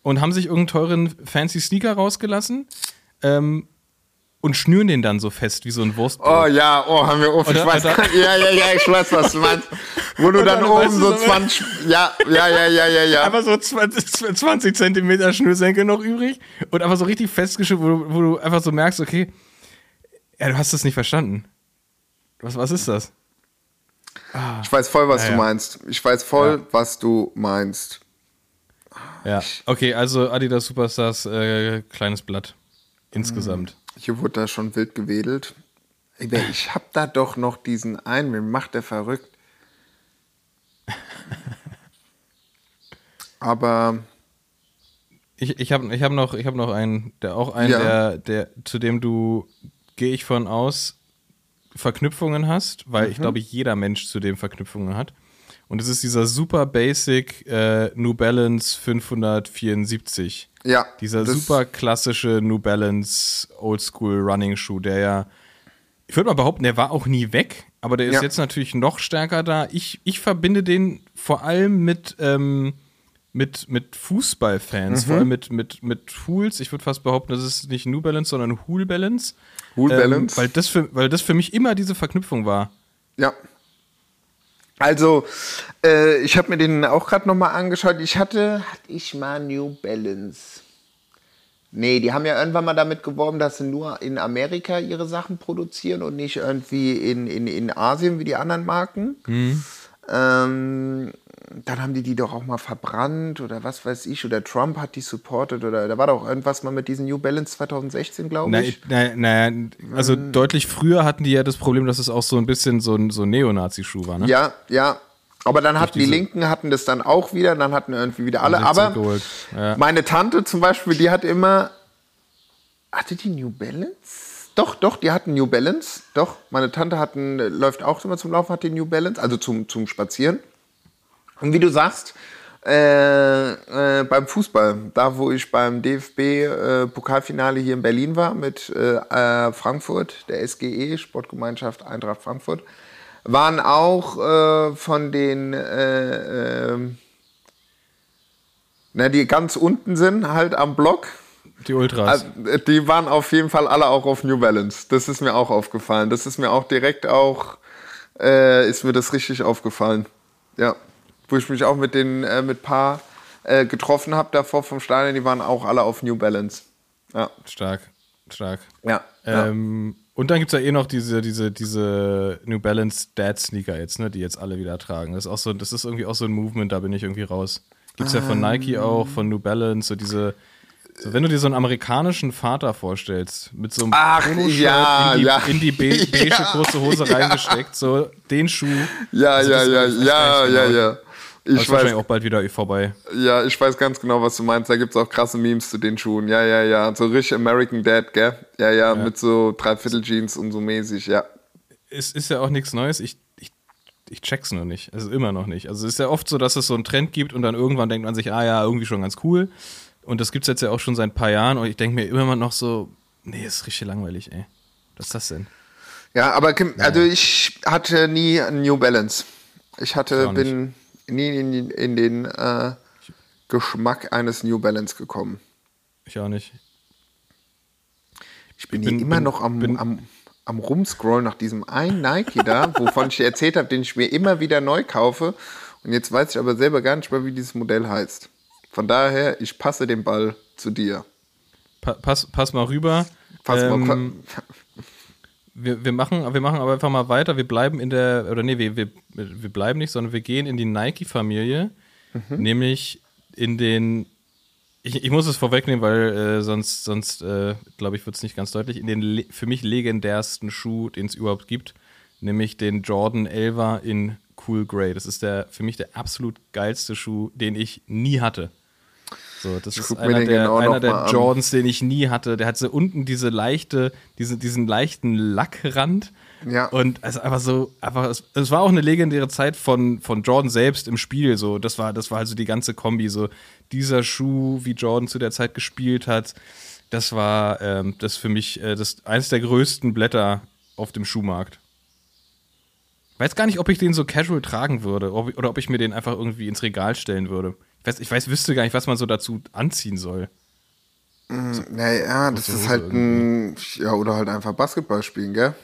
und haben sich irgendeinen teuren fancy Sneaker rausgelassen ähm, und schnüren den dann so fest wie so ein Wurstbrot. Oh ja, oh, haben wir auf, ich Oder- weiß, oder- ja, ja, ja, ich weiß, was du meinst. Wo du dann, dann, oben weißt du, so so- 20, ja, ja, ja, ja, ja, ja. Einfach so 20, 20 Zentimeter Schnürsenkel noch übrig und einfach so richtig festgeschnürt, wo, du- wo du einfach so merkst, okay, ja, du hast das nicht verstanden. Was, was ist das? Ich weiß voll, was Ja, du ja. meinst. Ich weiß voll, Ja. was du meinst. Ja, okay, also Adidas Superstars, äh, kleines Blatt. Insgesamt. Hier wurde da schon wild gewedelt. Ich hab da doch noch diesen einen, mir macht der verrückt. Aber Ich, ich habe ich hab noch, ich hab noch einen, der auch einen, der, der, zu dem du, gehe ich von aus, Verknüpfungen hast, weil Mhm. ich glaube, jeder Mensch zu dem Verknüpfungen hat. Und es ist dieser super basic äh, New Balance 574. ja, Dieser super klassische New Balance Oldschool Running Schuh, der ja, ich würde mal behaupten, der war auch nie weg, aber der ist Ja. jetzt natürlich noch stärker da. Ich, ich verbinde den vor allem mit, ähm, mit, mit Fußballfans, Mhm. vor allem mit, mit, mit Hools. Ich würde fast behaupten, das ist nicht New Balance, sondern Hool Balance. Balance. Ähm, weil, das für, weil das für mich immer diese Verknüpfung war. Ja. Also, äh, ich habe mir den auch gerade nochmal angeschaut. Ich hatte, hatte ich mal New Balance. Nee, die haben ja irgendwann mal damit geworben, dass sie nur in Amerika ihre Sachen produzieren und nicht irgendwie in, in, in Asien wie die anderen Marken. Ähm, dann haben die die doch auch mal verbrannt oder was weiß ich. Oder Trump hat die supported oder da war doch irgendwas mal mit diesen New Balance 2016, glaube ich. na, na, also Mhm. deutlich früher hatten die ja das Problem, dass es auch so ein bisschen so ein, so Neonazi-Schuh war, ne? Ja, ja. Aber dann hatten die Linken hatten das dann auch wieder, dann hatten irgendwie wieder alle. Aber ja. meine Tante zum Beispiel, die hat immer. Hatte die New Balance? Doch, doch, die hatten New Balance. Doch, meine Tante hat einen, läuft auch immer zum Laufen, hat die New Balance, also zum, zum Spazieren. Und wie du sagst, äh, äh, beim Fußball, da wo ich beim DFB-Pokalfinale hier in Berlin war mit äh, äh, Frankfurt, der SGE, Sportgemeinschaft Eintracht Frankfurt, waren auch äh, von den, äh, na, die ganz unten sind, halt am Block, Die Ultras. also, die waren auf jeden Fall alle auch auf New Balance. Das ist mir auch aufgefallen. Das ist mir auch direkt auch, äh, ist mir das richtig aufgefallen. Ja. Wo ich mich auch mit den, äh, mit paar äh, getroffen habe davor vom Stadion, die waren auch alle auf New Balance. Ja. stark, stark. Ja. ja. Ähm, und dann gibt es ja eh noch diese, diese, diese New Balance Dad Sneaker jetzt, ne, die jetzt alle wieder tragen. Das ist auch so, das ist irgendwie auch so ein Movement, da bin ich irgendwie raus. Gibt's ja von Nike auch, von New Balance, so diese, so wenn du dir so einen amerikanischen Vater vorstellst, mit so einem Ach, ja, in die, ja. in die be beige Ja, kurze Hose ja. reingesteckt, so den Schuh. ja, Also ja, ja, ja, ja, genau. ja. Ich weiß, wahrscheinlich auch bald wieder vorbei. ja, ich weiß ganz genau, was du meinst. Da gibt es auch krasse Memes zu den Schuhen. Ja, ja, ja. So richtig American Dad, gell? Ja, ja, mit so Dreiviertel Jeans und so mäßig, ja. es ist ja auch nichts Neues. Ich, ich, ich check's nur nicht. Also immer noch nicht. Also es ist ja oft so, dass es so einen Trend gibt und dann irgendwann denkt man sich, ah ja, irgendwie schon ganz cool. Und das gibt's jetzt ja auch schon seit ein paar Jahren und ich denke mir immer noch so, nee, ist richtig langweilig, ey. Was ist das denn? Ja, aber Kim, also ich hatte nie einen New Balance. Ich hatte, Ich bin nie in, in den äh, Geschmack eines New Balance gekommen. Ich auch nicht. Ich bin, bin- immer bin- noch am, bin- am, am Rumscrollen nach diesem einen Nike da, wovon ich dir erzählt habe, den ich mir immer wieder neu kaufe. Und jetzt weiß ich aber selber gar nicht mehr, wie dieses Modell heißt. Von daher, ich passe den Ball zu dir. Pa pass, pass mal rüber. Pass Ähm, mal. wir, wir, machen, wir machen aber einfach mal weiter. Wir bleiben in der, oder nee, wir, wir, wir bleiben nicht, sondern wir gehen in die Nike-Familie, Mhm. nämlich in den, ich, ich muss es vorwegnehmen, weil äh, sonst, sonst äh, glaube ich, wird es nicht ganz deutlich, in den für mich legendärsten Schuh, den es überhaupt gibt, nämlich den Jordan 11er in Cool Grey. Das ist der für mich der absolut geilste Schuh, den ich nie hatte. So, das ist guck mir einer der, genau einer der mal an. Jordans, den ich nie hatte. Der hat so unten diese leichte, diese, diesen leichten Lackrand. Ja. Und es ist einfach so, einfach, es, es war auch eine legendäre Zeit von, von Jordan selbst im Spiel. So, das war, das war also die ganze Kombi. So, dieser Schuh, wie Jordan zu der Zeit gespielt hat, das war ähm, das für mich äh, das eines der größten Blätter auf dem Schuhmarkt. Weiß gar nicht, ob ich den so casual tragen würde ob, oder ob ich mir den einfach irgendwie ins Regal stellen würde. Ich weiß, ich weiß, wüsste gar nicht, was man so dazu anziehen soll. Naja, das ist halt ein. Ja, oder halt einfach Basketball spielen, gell?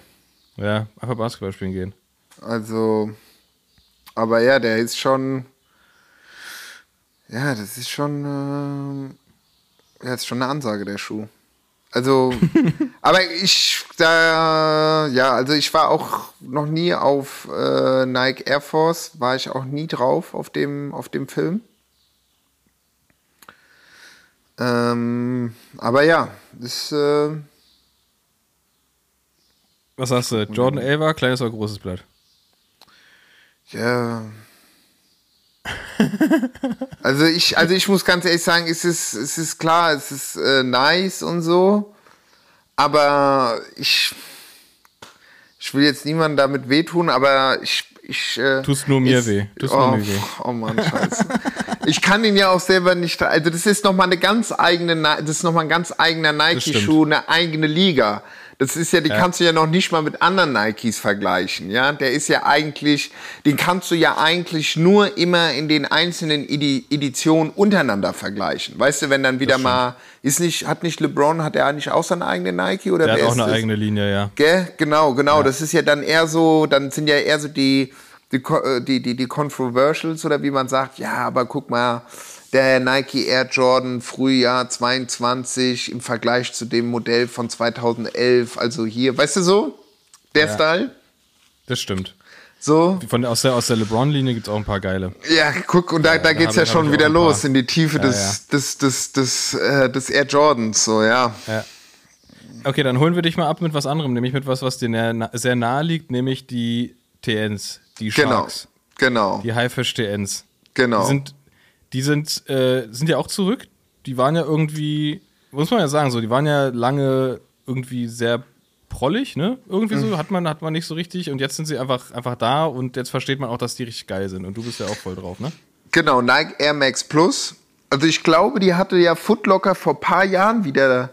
Ja, einfach Basketball spielen gehen. Also, aber ja, der ist schon. Ja, das ist schon. ähm, ja, ist schon eine Ansage, der Schuh. Also, aber ich, da, ja, also ich war auch noch nie auf äh, Nike Air Force, war ich auch nie drauf auf dem, auf dem Film. Ähm, aber ja, ist, äh, Was sagst du? Jordan 11 kleines oder großes Blatt? Ja. also ich, also ich muss ganz ehrlich sagen, es ist, es ist klar, es ist äh, nice und so, aber ich, ich will jetzt niemandem damit wehtun, aber ich, ich äh, Tust nur mir es- weh. Tust oh, nur mir weh. oh Mann, scheiße. ich kann ihn ja auch selber nicht, also das ist nochmal eine ganz eigene, das ist nochmal ein ganz eigener Nike-Schuh, eine eigene Liga. Das ist ja, die kannst du ja noch nicht mal mit anderen Nikes vergleichen, ja. Der ist ja eigentlich, den kannst du ja eigentlich nur immer in den einzelnen Edi Editionen untereinander vergleichen. Weißt du, wenn dann wieder mal, ist nicht, hat nicht LeBron, hat er eigentlich auch seine eigene Nike oder Der hat auch eine das? eigene Linie, ja. Gell? Genau, genau. Das ist ja dann eher so, dann sind ja eher so die, die, äh, die, die, die Controversials oder wie man sagt, ja, aber guck mal, der Nike Air Jordan Frühjahr 22 im Vergleich zu dem Modell von 2011, also hier, weißt du so? Der Style? Das stimmt. So? Von, aus der, aus der LeBron-Linie gibt es auch ein paar geile. Ja, guck, und da, da geht's hab- ja schon wieder los in die Tiefe Ja, des, des, des, des, äh, des Air Jordans, so, ja. Ja. Okay, dann holen wir dich mal ab mit was anderem, nämlich mit was, was dir na- sehr nahe liegt, nämlich die TNs, die Genau, Sharks, genau, die Haifisch TNs. genau. Die sind, die sind, äh, sind ja auch zurück. Die waren ja irgendwie, muss man ja sagen, so, die waren ja lange irgendwie sehr prollig, ne? Irgendwie Mhm. so, hat man, hat man nicht so richtig und jetzt sind sie einfach, einfach da und jetzt versteht man auch, dass die richtig geil sind und du bist ja auch voll drauf, ne? Genau, Nike Air Max Plus. Also ich glaube, die hatte ja Footlocker vor ein paar Jahren wieder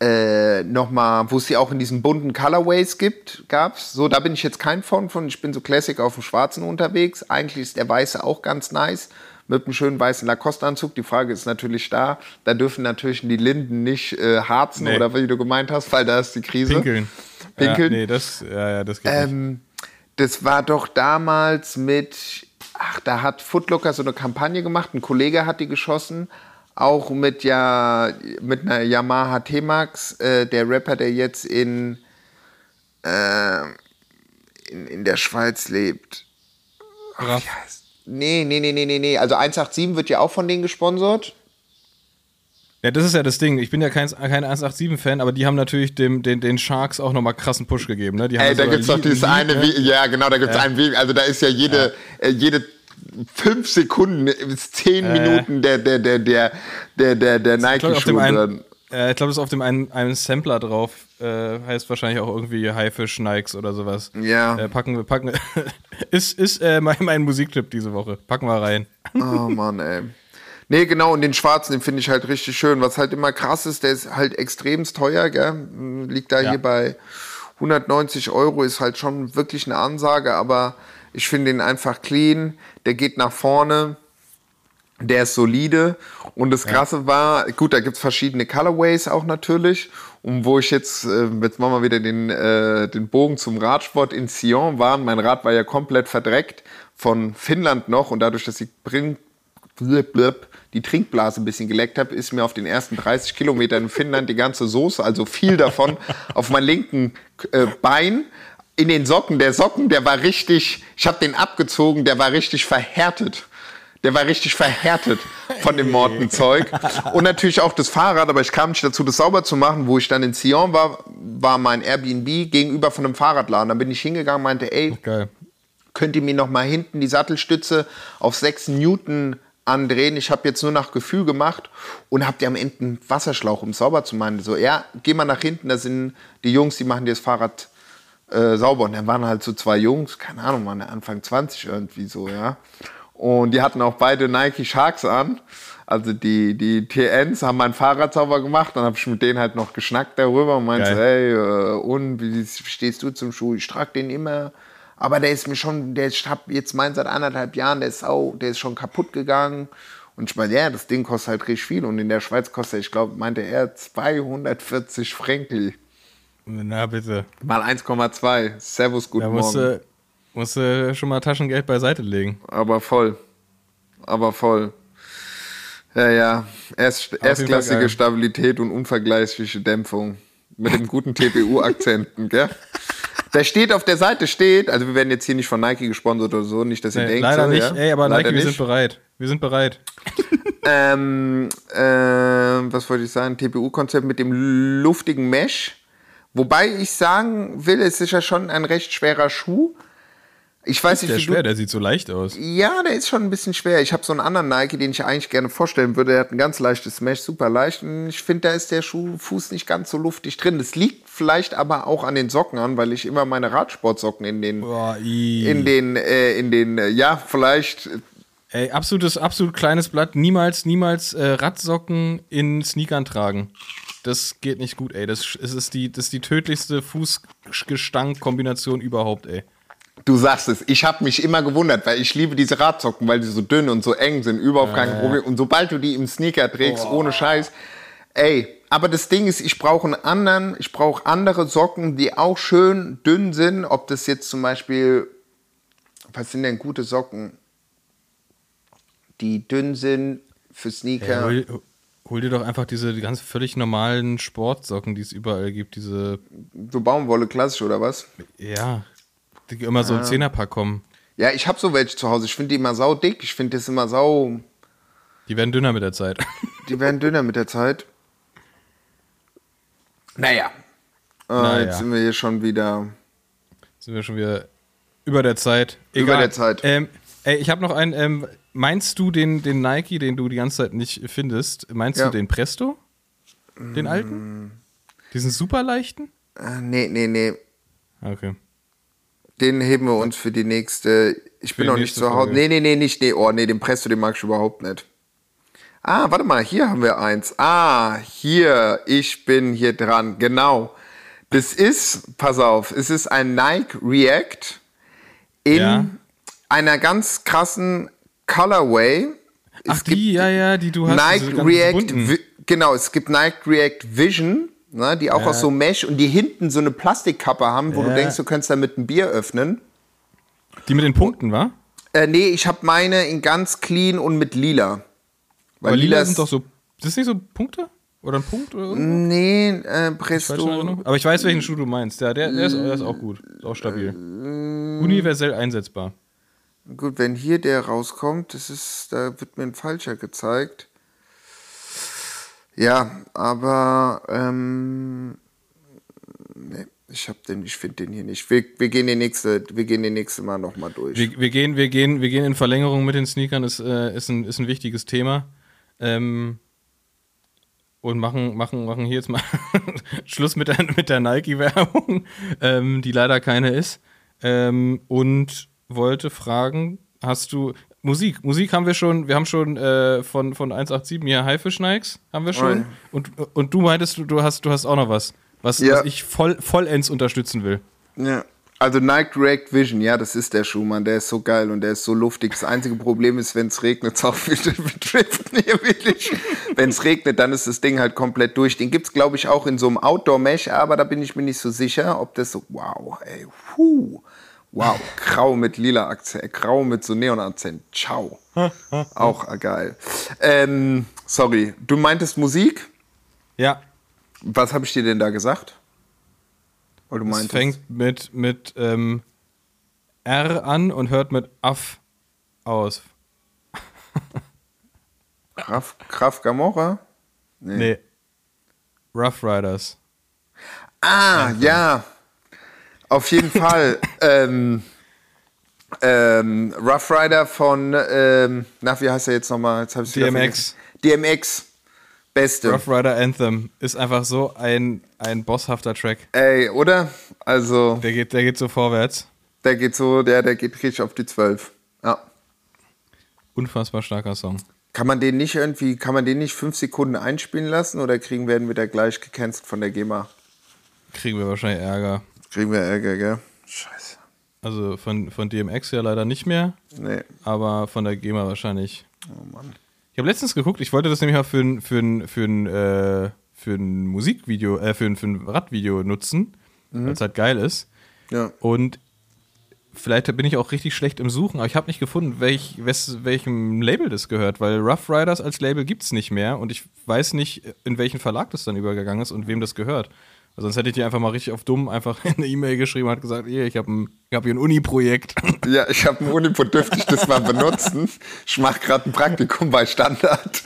äh, nochmal, wo es die auch in diesen bunten Colorways gibt, gab's. So, da bin ich jetzt kein von von. Ich bin so Classic auf dem Schwarzen unterwegs. Eigentlich ist der Weiße auch ganz nice. Mit einem schönen weißen Lacoste-Anzug. Die Frage ist natürlich da. Da dürfen natürlich die Linden nicht äh, harzen Nee. oder wie du gemeint hast, weil da ist die Krise. Pinkeln. Pinkeln. Ja, nee, das, ja, ja, das geht nicht. Ähm, das war doch damals mit, ach, da hat Footlocker so eine Kampagne gemacht, ein Kollege hat die geschossen, auch mit ja, mit einer Yamaha T-Max, äh, der Rapper, der jetzt in, äh, in, in der Schweiz lebt. Raff. Wie heißt? Nee, nee, nee, nee, nee, nee. Also 187 wird ja auch von denen gesponsert. Ja, das ist ja das Ding. Ich bin ja kein, kein 187-Fan, aber die haben natürlich dem, den, den Sharks auch nochmal krassen Push gegeben. Ne? Die haben Ey, da gibt's doch dieses eine, ne? Ja genau, da gibt's Ja. ein Video, also da ist ja jede, äh, jede fünf Sekunden zehn Minuten der, der, der, der, der, der, der Nike-Schuh einen, drin. Äh, ich glaube, das ist auf dem einen, einen Sampler drauf. Äh, heißt wahrscheinlich auch irgendwie Haifisch, Nikes oder sowas. Ja. Äh, packen wir, packen ist ist äh, mein, mein Musiktipp diese Woche. Packen wir rein. Oh Mann, ey. Nee, genau, und den schwarzen, den finde ich halt richtig schön. Was halt immer krass ist, der ist halt extremst teuer, gell? Liegt da Ja. hier bei 190 Euro, ist halt schon wirklich eine Ansage, aber ich finde ihn einfach clean. Der geht nach vorne. Der ist solide. Und das Krasse war, gut, da gibt's verschiedene Colorways auch natürlich. Und wo ich jetzt, äh, jetzt machen wir wieder den, äh, den Bogen zum Radsport in Sion war. Mein Rad war ja komplett verdreckt von Finnland noch. Und dadurch, dass die, Brin blip, blip, die Trinkblase ein bisschen geleckt habe, ist mir auf den ersten 30 Kilometern in Finnland die ganze Soße, also viel davon, auf mein linken äh, Bein. In den Socken, der Socken, der war richtig, ich habe den abgezogen, der war richtig verhärtet. Der war richtig verhärtet von dem Mortenzeug. Und natürlich auch das Fahrrad, aber ich kam nicht dazu, das sauber zu machen. Wo ich dann in Sion war, war mein Airbnb gegenüber von einem Fahrradladen. Da bin ich hingegangen, meinte, ey, Geil. könnt ihr mir noch mal hinten die Sattelstütze auf 6 Newton andrehen. Ich habe jetzt nur nach Gefühl gemacht und habt ihr am Ende einen Wasserschlauch, um sauber zu machen. So, ja, geh mal nach hinten, da sind die Jungs, die machen dir das Fahrrad äh, sauber. Und dann waren halt so zwei Jungs, keine Ahnung, waren Anfang 20 irgendwie so, ja. Und die hatten auch beide Nike Sharks an. Also die, die TNs haben mein Fahrrad sauber gemacht. Dann habe ich mit denen halt noch geschnackt darüber und meinte, Geil. hey, äh, und wie stehst du zum Schuh? Ich trage den immer. Aber der ist mir schon, der ich hab jetzt meinen seit anderthalb Jahren, der ist sau, der ist schon kaputt gegangen. Und ich meine, ja, das Ding kostet halt richtig viel. Und in der Schweiz kostet, ich glaube, meinte er 240 Frankel. Na bitte. Mal 1,2. Servus, guten Da musst Morgen. du, musst du schon mal Taschengeld beiseite legen. Aber voll. Aber voll. Ja, ja. Erst, erstklassige. Stabilität und unvergleichliche Dämpfung. Mit dem guten TPU-Akzenten, gell? Da steht auf der Seite steht, also wir werden jetzt hier nicht von Nike gesponsert oder so, nicht, dass ihr Nee, denkt. leider so, nicht. Ja? Ey, aber Leider Nike, wir sind bereit. Wir sind bereit. ähm, ähm, was wollte ich sagen? TPU-Konzept mit dem luftigen Mesh, Wobei ich sagen will, es ist ja schon ein recht schwerer Schuh. Ich weiß nicht, Der wie ist schwer, der sieht so leicht aus. Ja, der ist schon ein bisschen schwer. Ich habe so einen anderen Nike, den ich eigentlich gerne vorstellen würde. Der hat ein ganz leichtes Mesh, super leicht. Und ich finde, da ist der Schuhfuß nicht ganz so luftig drin. Das liegt vielleicht aber auch an den Socken an, weil ich immer meine Radsportsocken in den, Boah, in den, äh, in den, äh, ja, vielleicht. Ey, absolutes, absolut kleines Blatt. Niemals, niemals äh, Radsocken in Sneakern tragen. Das geht nicht gut, ey. Das, es ist die, das ist die tödlichste Fußgestank-Kombination überhaupt, ey. Du sagst es. Ich habe mich immer gewundert, weil ich liebe diese Radsocken, weil die so dünn und so eng sind, überhaupt kein Problem. Und sobald du die im Sneaker trägst, ohne Scheiß, ey. Aber das Ding ist, ich brauche einen anderen, ich brauche andere Socken, die auch schön dünn sind. Ob das jetzt zum Beispiel, was sind denn gute Socken, die dünn sind für Sneaker? hol, hol dir doch einfach diese die ganz völlig normalen Sportsocken, die es überall gibt. Diese, so Baumwolle klassisch oder was? ja, die immer so im Zehnerpack kommen. Ja, ich habe so welche zu Hause. Ich finde die immer sau dick. Ich finde das immer sau. Die werden dünner mit der Zeit. Die werden dünner mit der Zeit. Naja. Äh, Naja. Jetzt sind wir hier schon wieder. Sind wir schon wieder über der Zeit. Über der Zeit. Ähm, ey, ich habe noch einen. Ähm, meinst du den, den Nike, den du die ganze Zeit nicht findest, meinst Ja. du den Presto? Den alten? Diesen super leichten? Äh, nee, nee, nee. Okay. Den heben wir uns für die nächste. Ich Für bin noch nicht zu Hause. Folge. Nee, nee, nee, nicht. Nee, oh, nee, den Presto, den mag ich überhaupt nicht. Ah, warte mal, hier haben wir eins. Ah, hier, ich bin hier dran. Genau. Das ist, pass auf, es ist ein Nike React in Ja. einer ganz krassen Colorway. Ach, Es die, ja, ja, die du hast. Nike ganz React, genau, es gibt Nike React Vision, ne, die auch Ja. aus so Mesh und die hinten so eine Plastikkappe haben, wo du Ja. denkst, du könntest damit ein Bier öffnen. Die mit den Punkten, war? Äh, nee, ich habe meine in ganz clean und mit lila. Weil Aber lila ist- sind doch so. Ist das nicht so Punkte? Oder ein Punkt? Oder? Nee, äh, Presto. Aber ich weiß, welchen Schuh du meinst. Ja, der, der, ist, der ist auch gut. Ist auch stabil. Universell einsetzbar. Gut, wenn hier der rauskommt, das ist, da wird mir ein falscher gezeigt. Ja, aber ähm, nee, ich hab den, ich finde den hier nicht. Wir, wir gehen die nächste, wir gehen die nächste Mal noch mal durch. Wir, wir, gehen, wir, gehen, wir gehen in Verlängerung mit den Sneakern, ist, äh, ist, ein, ist ein wichtiges Thema. Ähm, und machen, machen, machen hier jetzt mal Schluss mit der, mit der Nike-Werbung, ähm, die leider keine ist. Ähm, und wollte fragen, hast du Musik? Musik haben wir schon, wir haben schon äh, von, von 187 hier Haifisch Nikes, haben wir schon. Und, und du meintest, du, hast, du hast auch noch was, was, Ja. was ich voll, vollends unterstützen will. Ja. Also Nike React Vision, ja, das ist der Schuh, Mann. Der ist so geil und der ist so luftig. Das einzige Problem ist, wenn es regnet, auch driften hier wirklich. Wenn es regnet, dann ist das Ding halt komplett durch. Den gibt's glaube ich, auch in so einem Outdoor-Mesh, aber da bin ich mir nicht so sicher, ob das so, wow, ey, puh. Wow, grau mit lila Akzent, grau mit so Neon-Akzent. Ciao. auch geil. Ähm, sorry, du meintest Musik? Ja, Was habe ich dir denn da gesagt? Oder du Es meintest? fängt mit, mit ähm, R an und hört mit Aff aus. Graf, Graf Gamora? Nee. Rough Riders. Ah, ja. Auf jeden Fall. ähm, ähm, Rough Rider von, ähm, na, wie heißt er jetzt nochmal? Jetzt DMX. DMX. Beste. Rough Rider Anthem ist einfach so ein, ein bosshafter Track. Ey, oder? Also, Der geht, der geht so vorwärts. der geht so, der, der geht richtig auf die 12. Ja. Unfassbar starker Song. Kann man den nicht irgendwie, kann man den nicht fünf Sekunden einspielen lassen oder kriegen werden wir da gleich gecancelt von der GEMA? Kriegen wir wahrscheinlich Ärger. Kriegen wir Ärger, gell? Scheiße. Also von, von DMX ja leider nicht mehr, Nee. aber von der GEMA wahrscheinlich. Oh Mann. Ich habe letztens geguckt, ich wollte das nämlich mal für ein, für ein, für ein, äh, für ein Musikvideo, äh, für ein, für ein Radvideo nutzen, weil es halt geil ist. Ja. Und vielleicht bin ich auch richtig schlecht im Suchen, aber ich habe nicht gefunden, welch, wes, welchem Label das gehört, weil Rough Riders als Label gibt es nicht mehr und ich weiß nicht, in welchen Verlag das dann übergegangen ist und wem das gehört. Also sonst hätte ich dir einfach mal richtig auf dumm einfach eine E-Mail geschrieben und hat gesagt, ich habe ein, ich hab hier ein Uni-Projekt. Ja, ich habe ein Unipod, dürfte ich das mal benutzen? Ich mache gerade ein Praktikum bei Standard.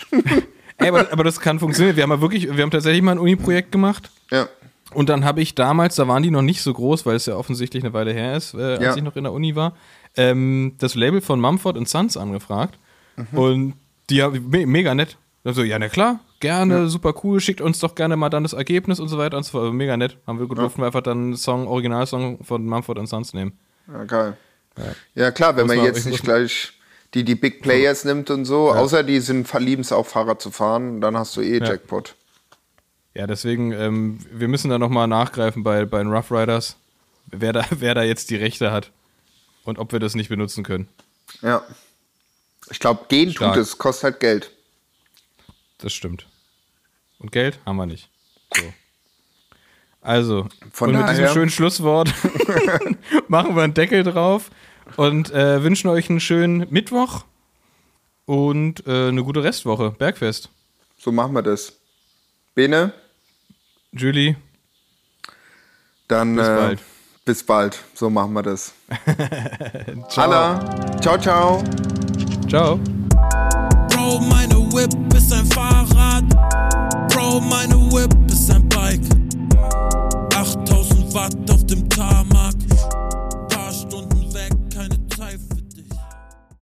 Ey, aber, aber das kann funktionieren. Wir haben ja wirklich, wir haben tatsächlich mal ein Uni-Projekt gemacht ja. Und dann habe ich damals, da waren die noch nicht so groß, weil es ja offensichtlich eine Weile her ist, äh, als Ja. ich noch in der Uni war, ähm, das Label von Mumford Sons angefragt. Mhm. Und die haben me mega nett. Also, ja, na klar, gerne, super cool, schickt uns doch gerne mal dann das Ergebnis und so weiter und so fort. Mega nett. Haben wir durften wir einfach dann einen Song, Originalsong von Mumford Sons nehmen. Ja, geil. Ja, klar, wenn Muss man jetzt ich nicht gleich die, die Big Players nimmt und so, außer die sind verlieben es auch Fahrrad zu fahren, dann hast du eh Jackpot. Ja, deswegen, ähm, wir müssen da nochmal nachgreifen bei, bei den Rough Riders, wer da, wer da jetzt die Rechte hat und ob wir das nicht benutzen können. Ja. Ich glaube, gehen Stark. tut es, kostet halt Geld. Das stimmt. Und Geld haben wir nicht. So. Also, Von und mit diesem schönen Schlusswort machen wir einen Deckel drauf und äh, wünschen euch einen schönen Mittwoch und äh, eine gute Restwoche. Bergfest. So machen wir das. Bene, Julie, dann Bis äh, bald. bis bald. So machen wir das. ciao. Alla, ciao, ciao. Ciao. Bro, meine Whip Oh, my.